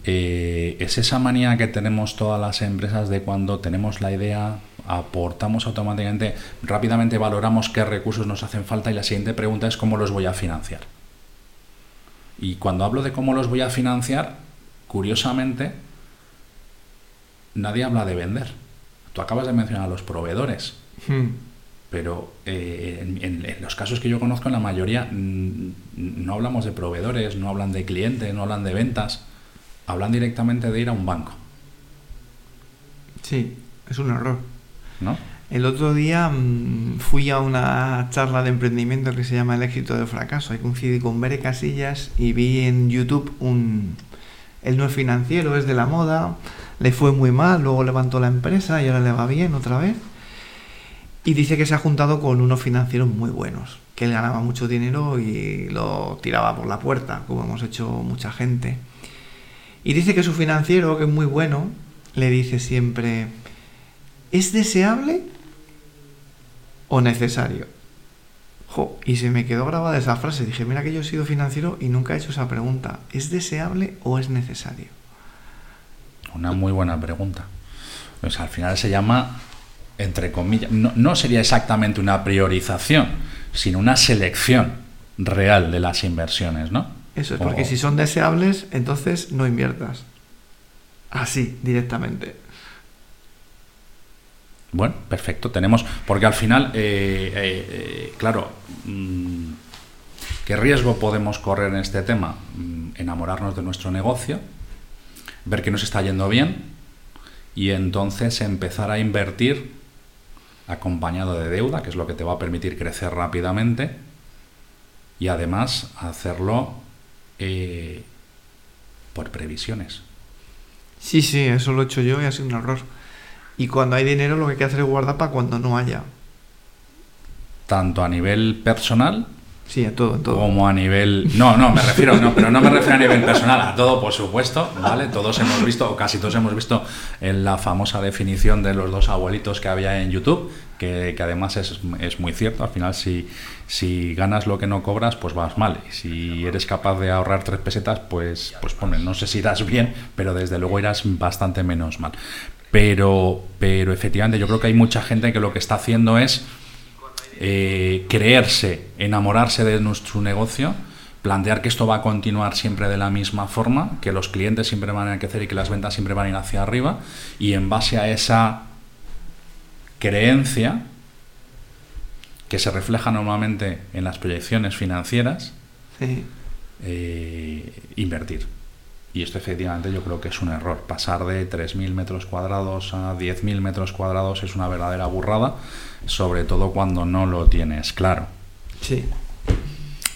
eh, es esa manía que tenemos todas las empresas de cuando tenemos la idea, aportamos automáticamente, rápidamente valoramos qué recursos nos hacen falta y la siguiente pregunta es cómo los voy a financiar. Y cuando hablo de cómo los voy a financiar, curiosamente, nadie habla de vender. Tú acabas de mencionar a los proveedores. Hmm. Pero eh, en, los casos que yo conozco, en la mayoría mm, no hablamos de proveedores, no hablan de clientes, no hablan de ventas, hablan directamente de ir a un banco. Sí, es un error. ¿No? El otro día mm, fui a una charla de emprendimiento que se llama El éxito del fracaso. Ahí coincidí con Bere Casillas y vi en YouTube un... Él no es financiero, es de la moda. Le fue muy mal, luego levantó la empresa y ahora le va bien otra vez. Y dice que se ha juntado con unos financieros muy buenos, que él ganaba mucho dinero y lo tiraba por la puerta, como hemos hecho mucha gente. Y dice que su financiero, que es muy bueno, le dice siempre, ¿es deseable o necesario? y se me quedó grabada esa frase. Dije, mira que yo he sido financiero y nunca he hecho esa pregunta. ¿Es deseable o es necesario? Una muy buena pregunta. Pues al final se llama, entre comillas, no, sería exactamente una priorización, sino una selección real de las inversiones, ¿no? Eso es, porque si son deseables, entonces no inviertas. Así, directamente. Bueno, perfecto, tenemos, porque al final, eh, eh, eh, claro, mm, ¿qué riesgo podemos correr en este tema? Mm, enamorarnos de nuestro negocio, ver que nos está yendo bien y entonces empezar a invertir acompañado de deuda, que es lo que te va a permitir crecer rápidamente y además hacerlo por previsiones. Sí, sí, eso lo he hecho yo y ha sido un error. Y cuando hay dinero lo que hay que hacer es guardar para cuando no haya. Tanto a nivel personal Sí, a todo, todo. Como a nivel. No, no, me refiero, no, pero no me refiero a nivel personal, a todo, por supuesto, ¿vale? Todos hemos visto, o casi todos hemos visto en la famosa definición de los dos abuelitos que había en YouTube, que, además es, es, muy cierto. Al final, si, si ganas lo que no cobras, pues vas mal. Y si eres capaz de ahorrar tres pesetas, pues, pues no sé si irás bien, pero desde luego irás bastante menos mal. Pero, pero efectivamente yo creo que hay mucha gente que lo que está haciendo es eh, creerse, enamorarse de nuestro negocio, plantear que esto va a continuar siempre de la misma forma, que los clientes siempre van a crecer y que las ventas siempre van a ir hacia arriba, y en base a esa creencia, que se refleja normalmente en las proyecciones financieras, eh, invertir. Y esto efectivamente yo creo que es un error. Pasar de 3.000 metros cuadrados a 10.000 metros cuadrados es una verdadera burrada, sobre todo cuando no lo tienes claro. Sí.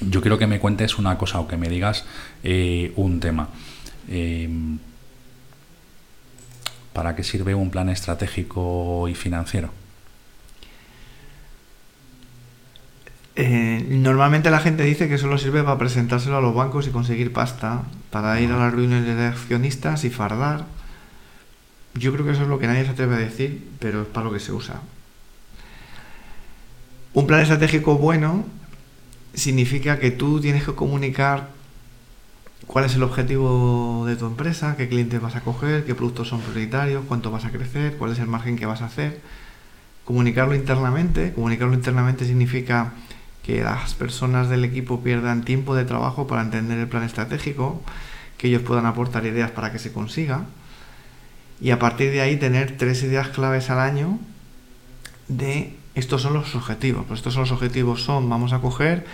Yo quiero que me cuentes una cosa o que me digas eh, un tema. Em, ¿Para qué sirve un plan estratégico y financiero? Eh, normalmente la gente dice que solo sirve para presentárselo a los bancos y conseguir pasta, para ir a las reuniones de accionistas y fardar. Yo creo que eso es lo que nadie se atreve a decir, pero es para lo que se usa. Un plan estratégico bueno significa que tú tienes que comunicar cuál es el objetivo de tu empresa, qué clientes vas a coger, qué productos son prioritarios, cuánto vas a crecer, cuál es el margen que vas a hacer. Comunicarlo internamente. Comunicarlo internamente significa que las personas del equipo pierdan tiempo de trabajo para entender el plan estratégico, que ellos puedan aportar ideas para que se consiga. Y a partir de ahí tener tres ideas claves al año de estos son los objetivos. Pues estos son los objetivos son, vamos a coger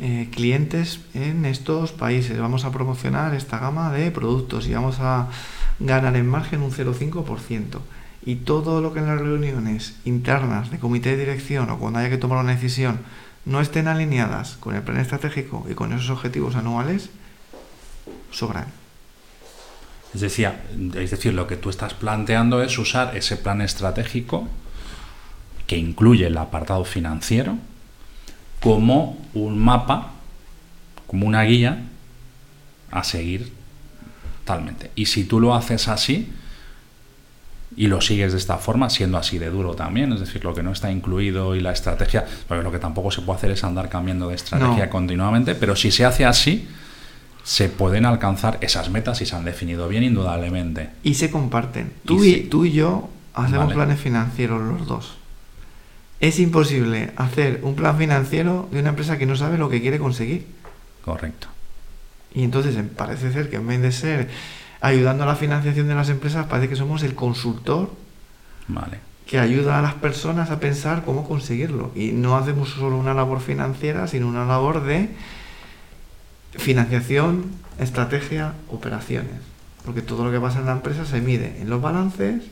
eh, clientes en estos países, vamos a promocionar esta gama de productos y vamos a ganar en margen un 0,5%. Y todo lo que en las reuniones internas de comité de dirección o cuando haya que tomar una decisión no estén alineadas con el plan estratégico y con esos objetivos anuales, sobran. Es decir, es decir, lo que tú estás planteando es usar ese plan estratégico que incluye el apartado financiero como un mapa, como una guía a seguir totalmente. Y si tú lo haces así y lo sigues de esta forma, siendo así de duro también, es decir, lo que no está incluido y la estrategia, porque lo que tampoco se puede hacer es andar cambiando de estrategia continuamente, pero si se hace así, se pueden alcanzar esas metas y se han definido bien indudablemente. Y se comparten. Tú y, tú y yo hacemos planes financieros los dos. Es imposible hacer un plan financiero de una empresa que no sabe lo que quiere conseguir. Correcto. Y entonces parece ser que en vez de ser ayudando a la financiación de las empresas, parece que somos el consultor vale. que ayuda a las personas a pensar cómo conseguirlo. Y no hacemos solo una labor financiera, sino una labor de financiación, estrategia, operaciones. Porque todo lo que pasa en la empresa se mide en los balances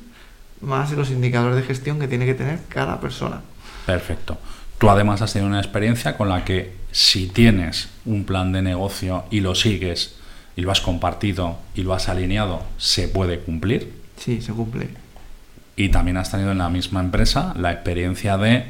más en los indicadores de gestión que tiene que tener cada persona. Perfecto. Tú además has tenido una experiencia con la que si tienes un plan de negocio y lo sigues y lo has compartido y lo has alineado, se puede cumplir. Sí, se cumple. Y también has tenido en la misma empresa la experiencia de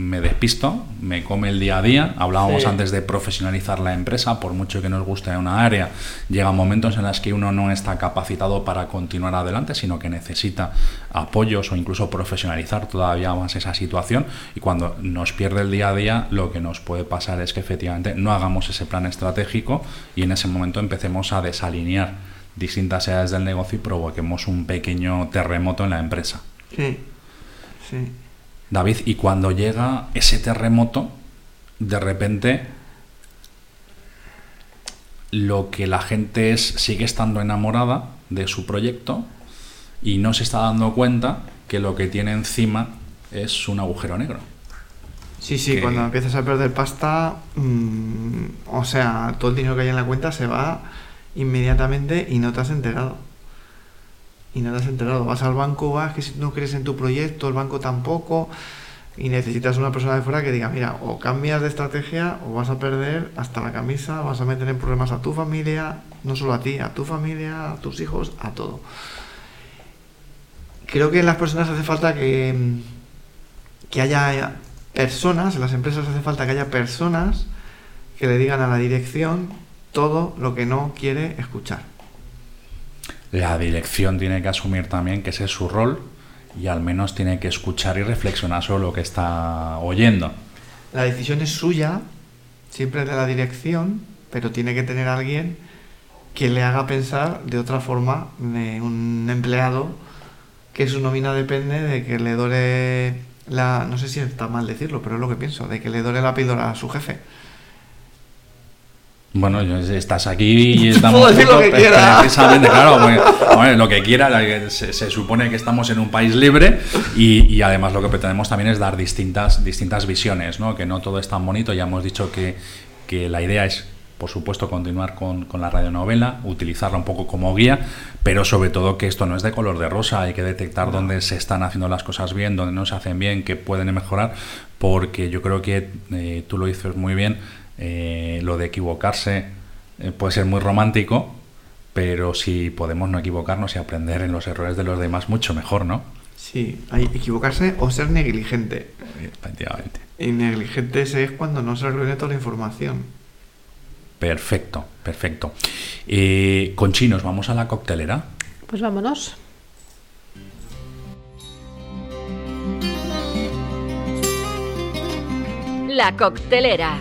me despisto, me come el día a día. Hablábamos antes de profesionalizar la empresa, por mucho que nos guste una área, llega momentos en los que uno no está capacitado para continuar adelante, sino que necesita apoyos o incluso profesionalizar todavía más esa situación. Y cuando nos pierde el día a día, lo que nos puede pasar es que efectivamente no hagamos ese plan estratégico y en ese momento empecemos a desalinear distintas áreas del negocio y provoquemos un pequeño terremoto en la empresa. Sí, sí. David, y cuando llega ese terremoto, de repente lo que la gente es sigue estando enamorada de su proyecto y no se está dando cuenta que lo que tiene encima es un agujero negro. Sí, sí, cuando empiezas a perder pasta, mm, o sea, todo el dinero que hay en la cuenta se va inmediatamente y no te has enterado y no te has enterado. Vas al banco, vas que si no crees en tu proyecto, el banco tampoco, y necesitas una persona de fuera que diga, mira, o cambias de estrategia o vas a perder hasta la camisa, vas a meter en problemas a tu familia, no solo a ti, a tu familia, a tus hijos, a todo. Creo que en las personas hace falta que, que haya personas, en las empresas hace falta que haya personas que le digan a la dirección todo lo que no quiere escuchar la dirección tiene que asumir también que ese es su rol y al menos tiene que escuchar y reflexionar sobre lo que está oyendo. La decisión es suya, siempre de la dirección, pero tiene que tener alguien que le haga pensar de otra forma de un empleado que su nómina depende de que le dore la, no sé si está mal decirlo, pero es lo que pienso, de que le dore la píldora a su jefe. Bueno, estás aquí y *laughs* estamos. Puedo decir *laughs* lo que quiera. claro, lo que quiera. Se, supone que estamos en un país libre y, además lo que pretendemos también es dar distintas, distintas visiones, ¿no? Que no todo es tan bonito. Ya hemos dicho que, que la idea es, por supuesto, continuar con, con, la radionovela, utilizarla un poco como guía, pero sobre todo que esto no es de color de rosa. Hay que detectar dónde se están haciendo las cosas bien, dónde no se hacen bien, qué pueden mejorar, porque yo creo que eh, tú lo dices muy bien eh, lo de equivocarse eh, puede ser muy romántico, pero si podemos no equivocarnos y aprender en los errores de los demás, mucho mejor, ¿no? Sí, hay equivocarse o ser negligente. Efectivamente. Y negligente es cuando no se reúne toda la información. Perfecto, perfecto. Eh, Conchi, ¿nos vamos a la coctelera? Pues vámonos. La coctelera.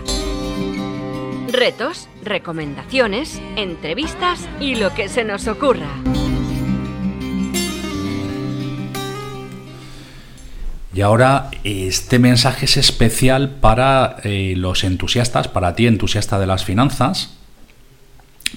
Retos, recomendaciones, entrevistas y lo que se nos ocurra. Y ahora este mensaje es especial para eh, los entusiastas, para ti entusiasta de las finanzas,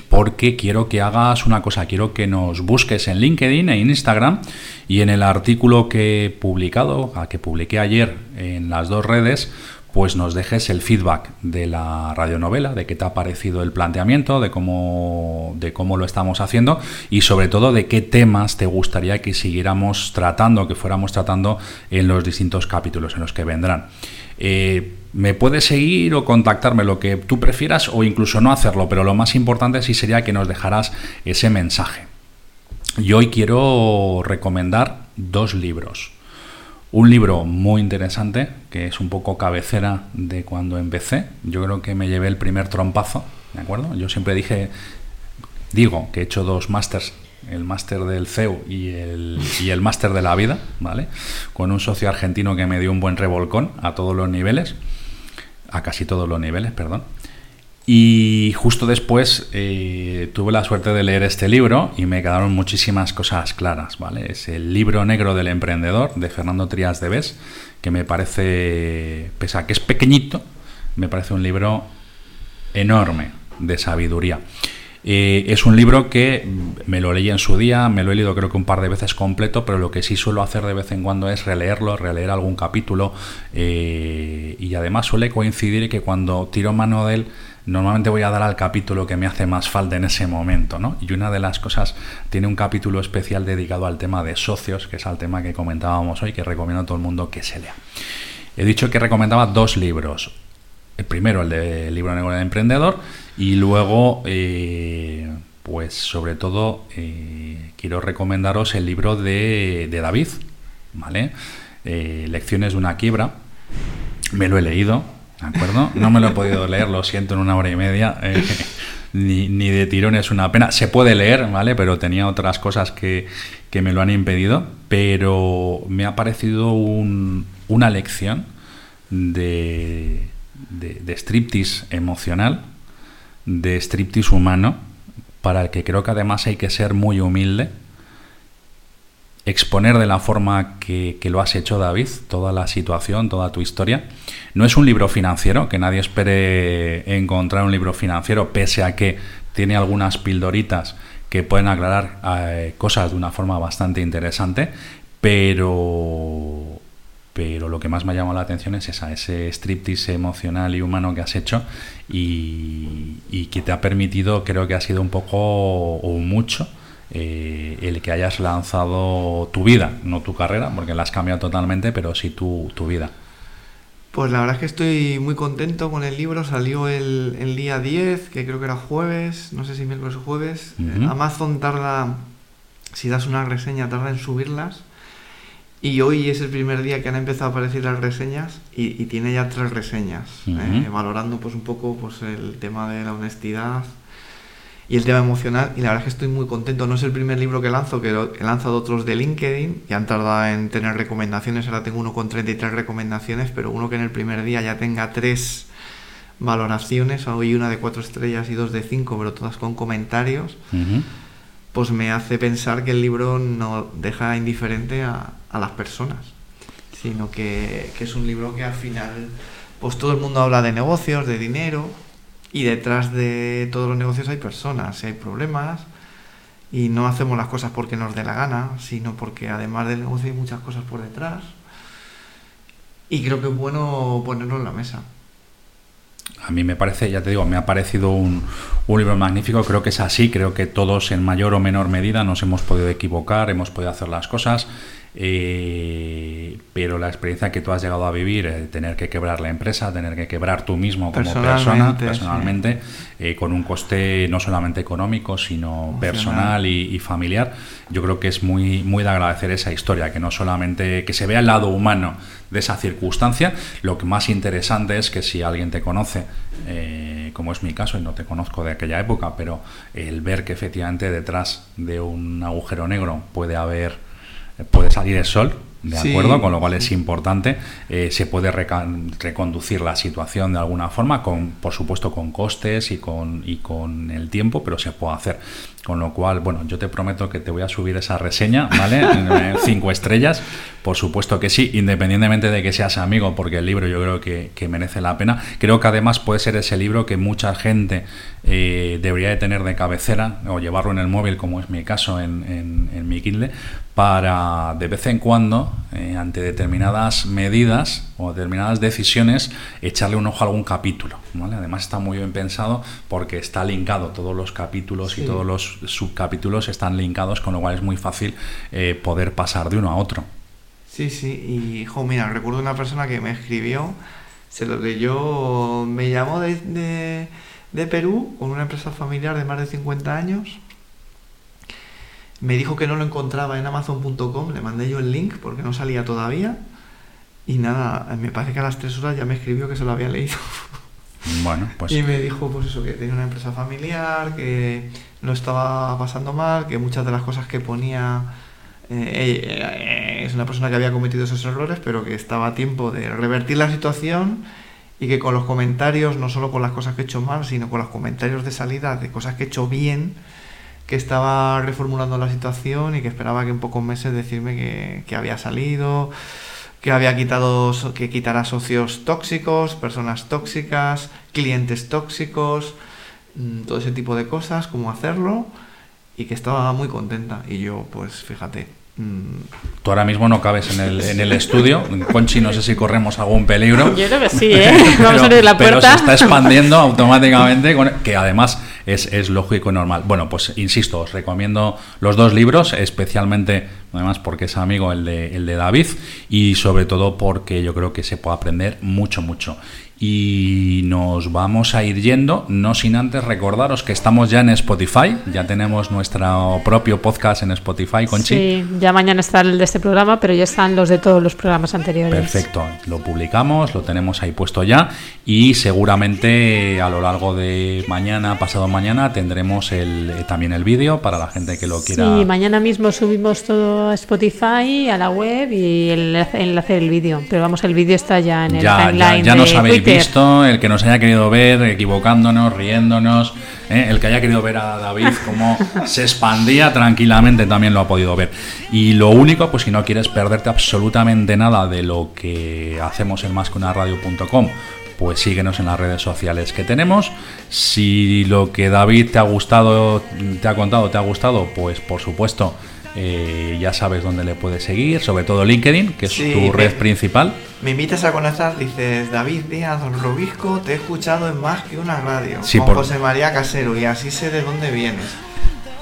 porque quiero que hagas una cosa, quiero que nos busques en LinkedIn e Instagram y en el artículo que he publicado, que publiqué ayer en las dos redes, pues nos dejes el feedback de la radionovela, de qué te ha parecido el planteamiento, de cómo, de cómo lo estamos haciendo y sobre todo de qué temas te gustaría que siguiéramos tratando, que fuéramos tratando en los distintos capítulos en los que vendrán. Eh, me puedes seguir o contactarme lo que tú prefieras o incluso no hacerlo, pero lo más importante sí sería que nos dejaras ese mensaje. Y hoy quiero recomendar dos libros. Un libro muy interesante, que es un poco cabecera de cuando empecé. Yo creo que me llevé el primer trompazo, ¿de acuerdo? Yo siempre dije, digo, que he hecho dos másters, el máster del CEU y el, y el máster de la vida, ¿vale? Con un socio argentino que me dio un buen revolcón a todos los niveles, a casi todos los niveles, perdón. Y justo después eh, tuve la suerte de leer este libro y me quedaron muchísimas cosas claras, ¿vale? Es el libro negro del emprendedor de Fernando Trías de Bes, que me parece, pese a que es pequeñito, me parece un libro enorme de sabiduría. Eh, es un libro que me lo leí en su día, me lo he leído creo que un par de veces completo, pero lo que sí suelo hacer de vez en cuando es releerlo, releer algún capítulo eh, y además suele coincidir que cuando tiro mano de él normalmente voy a dar al capítulo que me hace más falta en ese momento, ¿no? Y una de las cosas, tiene un capítulo especial dedicado al tema de socios, que es al tema que comentábamos hoy, que recomiendo a todo el mundo que se lea. He dicho que recomendaba dos libros. El primero, el de Libro Negro del Emprendedor, y luego, eh, pues sobre todo, eh, quiero recomendaros el libro de, David, ¿vale? Eh, Lecciones de una quiebra. Me lo he leído, No me lo he podido leer, lo siento, en una hora y media. Eh, ni, ni, de tirón es una pena. Se puede leer, ¿vale? Pero tenía otras cosas que, que me lo han impedido. Pero me ha parecido un, una lección de, de, de striptease emocional, de striptease humano, para el que creo que además hay que ser muy humilde exponer de la forma que, lo has hecho, David, toda la situación, toda tu historia. No es un libro financiero, que nadie espere encontrar un libro financiero, pese a que tiene algunas pildoritas que pueden aclarar eh, cosas de una forma bastante interesante, pero, pero lo que más me ha llamado la atención es esa, ese striptease emocional y humano que has hecho y que te ha permitido, creo que ha sido un poco o mucho, eh, el que hayas lanzado tu vida, no tu carrera, porque la has cambiado totalmente, pero sí tu, tu, vida. Pues la verdad es que estoy muy contento con el libro. Salió el, el día 10, que creo que era jueves, no sé si miércoles o jueves. Uh -huh. Amazon tarda, si das una reseña, tarda en subirlas. Y hoy es el primer día que han empezado a aparecer las reseñas y, y tiene ya tres reseñas, uh -huh. eh, valorando pues un poco pues el tema de la honestidad, y el tema emocional. Y la verdad es que estoy muy contento. No es el primer libro que lanzo, que he lanzado otros de LinkedIn y han tardado en tener recomendaciones. Ahora tengo uno con 33 recomendaciones, pero uno que en el primer día ya tenga tres valoraciones, hoy una de cuatro estrellas y dos de cinco, pero todas con comentarios, uh -huh. pues me hace pensar que el libro no deja indiferente a, a las personas, sino que, que es un libro que al final, pues todo el mundo habla de negocios, de dinero, y detrás de todos los negocios hay personas, hay problemas y no hacemos las cosas porque nos dé la gana, sino porque además del negocio hay muchas cosas por detrás. Y creo que es bueno ponerlo en la mesa. A mí me parece, ya te digo, me ha parecido un, un, libro magnífico, creo que es así, creo que todos en mayor o menor medida nos hemos podido equivocar, hemos podido hacer las cosas, Eh, pero la experiencia que tú has llegado a vivir, eh, tener que quebrar la empresa, tener que quebrar tú mismo como persona, Personalmente, eh, con un coste no solamente económico, sino personal y, y familiar, yo creo que es muy, muy de agradecer esa historia, que no solamente que se vea el lado humano de esa circunstancia, lo que más interesante es que si alguien te conoce, como es mi caso, y no te conozco de aquella época, pero el ver que efectivamente detrás de un agujero negro puede haber, puede salir el sol, ¿De Sí. acuerdo? Con lo cual es importante, eh, se puede reconducir la situación de alguna forma, con, por supuesto con costes y con, y con el tiempo, pero se puede hacer. Con lo cual, bueno, yo te prometo que te voy a subir esa reseña, ¿vale? *laughs* Cinco estrellas, por supuesto que sí, independientemente de que seas amigo, porque el libro yo creo que, que merece la pena. Creo que además puede ser ese libro que mucha gente eh, debería de tener de cabecera o llevarlo en el móvil, como es mi caso en, en- en mi Kindle, para de vez en cuando, eh, ante determinadas medidas o determinadas decisiones, echarle un ojo a algún capítulo. ¿Vale? Además está muy bien pensado porque está linkado, todos los capítulos y todos los subcapítulos están linkados, con lo cual es muy fácil eh, poder pasar de uno a otro. Sí, sí, y jo, mira, recuerdo una persona que me escribió, se lo leyó, me llamó de, de, de Perú con una empresa familiar de más de 50 años. Me dijo que no lo encontraba en amazon.com, le mandé yo el link porque no salía todavía. Y nada, me parece que a las 3 horas ya me escribió que se lo había leído. *laughs* Bueno, pues Y me dijo, pues eso, que tenía una empresa familiar, que no estaba pasando mal, que muchas de las cosas que ponía eh, eh, es una persona que había cometido esos errores, pero que estaba a tiempo de revertir la situación y que con los comentarios, no solo con las cosas que he hecho mal, sino con los comentarios de salida de cosas que he hecho bien, que estaba reformulando la situación y que esperaba que en pocos meses decirme que, que había salido, que había quitado, que quitará socios tóxicos, personas tóxicas, clientes tóxicos, mm, todo ese tipo de cosas, cómo hacerlo, y que estaba muy contenta. Y yo, pues fíjate, mm, tú ahora mismo no cabes en el, en el estudio. Conchi, no sé si corremos algún peligro. Yo creo que sí, ¿eh? *laughs* Vamos a pero, abrir la pero puerta. se está expandiendo automáticamente, con- que además es, es lógico y normal. Bueno, pues insisto, os recomiendo los dos libros, especialmente, además porque es amigo el de, el de David, y sobre todo porque yo creo que se puede aprender mucho, mucho. Y nos vamos a ir yendo, no sin antes recordaros que estamos ya en Spotify, ya tenemos nuestro propio podcast en Spotify, Conchi. Sí, ya mañana está el de este programa, pero ya están los de todos los programas anteriores. Perfecto, lo publicamos, lo tenemos ahí puesto ya y seguramente a lo largo de mañana, pasado mañana, tendremos el, eh, también el vídeo para la gente que lo quiera. Sí, mañana mismo subimos todo a Spotify, a la web y el enlace- del vídeo. Pero vamos, el vídeo está ya en el ya, ya, timeline ya de nos habéis Twitter. visto, el que nos haya querido ver equivocándonos, riéndonos, ¿eh? el que haya querido ver a David cómo se expandía tranquilamente también lo ha podido ver. Y lo único, pues si no quieres perderte absolutamente nada de lo que hacemos en másqueunaradio.com, pues síguenos en las redes sociales que tenemos. Si lo que David te ha gustado, te ha contado, te ha gustado, pues por supuesto eh, ya sabes dónde le puedes seguir, sobre todo LinkedIn, que es Sí, tu me- red principal. me invitas a conectar, dices, David Díaz Robisco, te he escuchado en más que una radio, Sí, con por- José María Casero, y así sé de dónde vienes.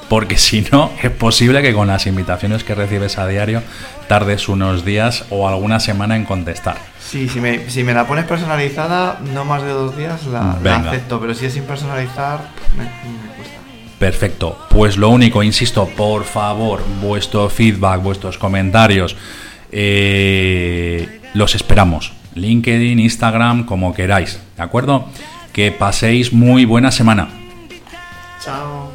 porque si no, es posible que con las invitaciones que recibes a diario tardes unos días o alguna semana en contestar. Sí, si me, si me la pones personalizada, no más de dos días la, acepto, pero si es sin personalizar, me, me cuesta. Perfecto, pues lo único, insisto, por favor, vuestro feedback, vuestros comentarios, eh, los esperamos. LinkedIn, Instagram, como queráis, ¿de acuerdo? Que paséis muy buena semana. Chao.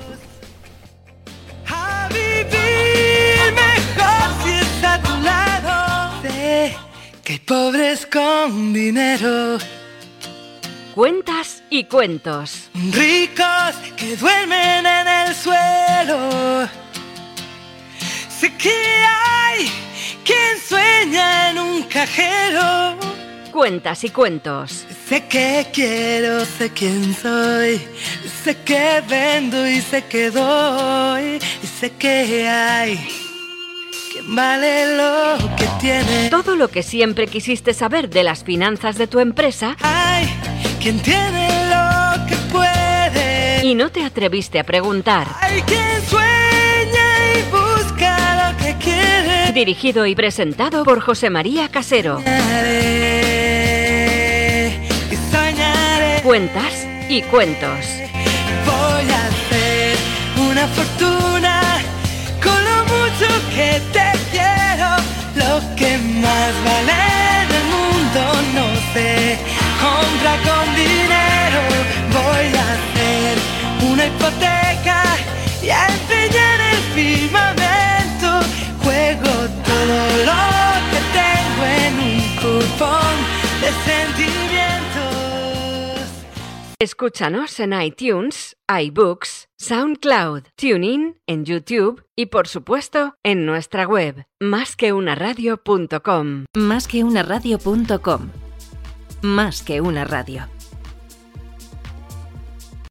Que hay pobres con dinero, Cuentas y cuentos. ricos que duermen en el suelo. Sé que hay quien sueña en un cajero. Cuentas y cuentos. Sé que quiero, sé quién soy, sé que vendo y sé que doy, y sé que hay quien vale lo que tiene. Todo lo que siempre quisiste saber de las finanzas de tu empresa quien tiene lo que puede, y no te atreviste a preguntar. hay quien sueña y busca lo que quiere. Dirigido y presentado por José María Casero. Soñaré y soñaré. Cuentas y cuentos. Voy a hacer una fortuna con lo mucho que te quiero. Lo que más vale compra con dinero. Voy a hacer una hipoteca y a empeñar el firmamento. Juego todo lo que tengo en un cupón de sentimientos. Escúchanos en iTunes, iBooks, SoundCloud, TuneIn, en YouTube y por supuesto en nuestra web, másqueunaradio.com. Más que una radio.com. Más que una radio.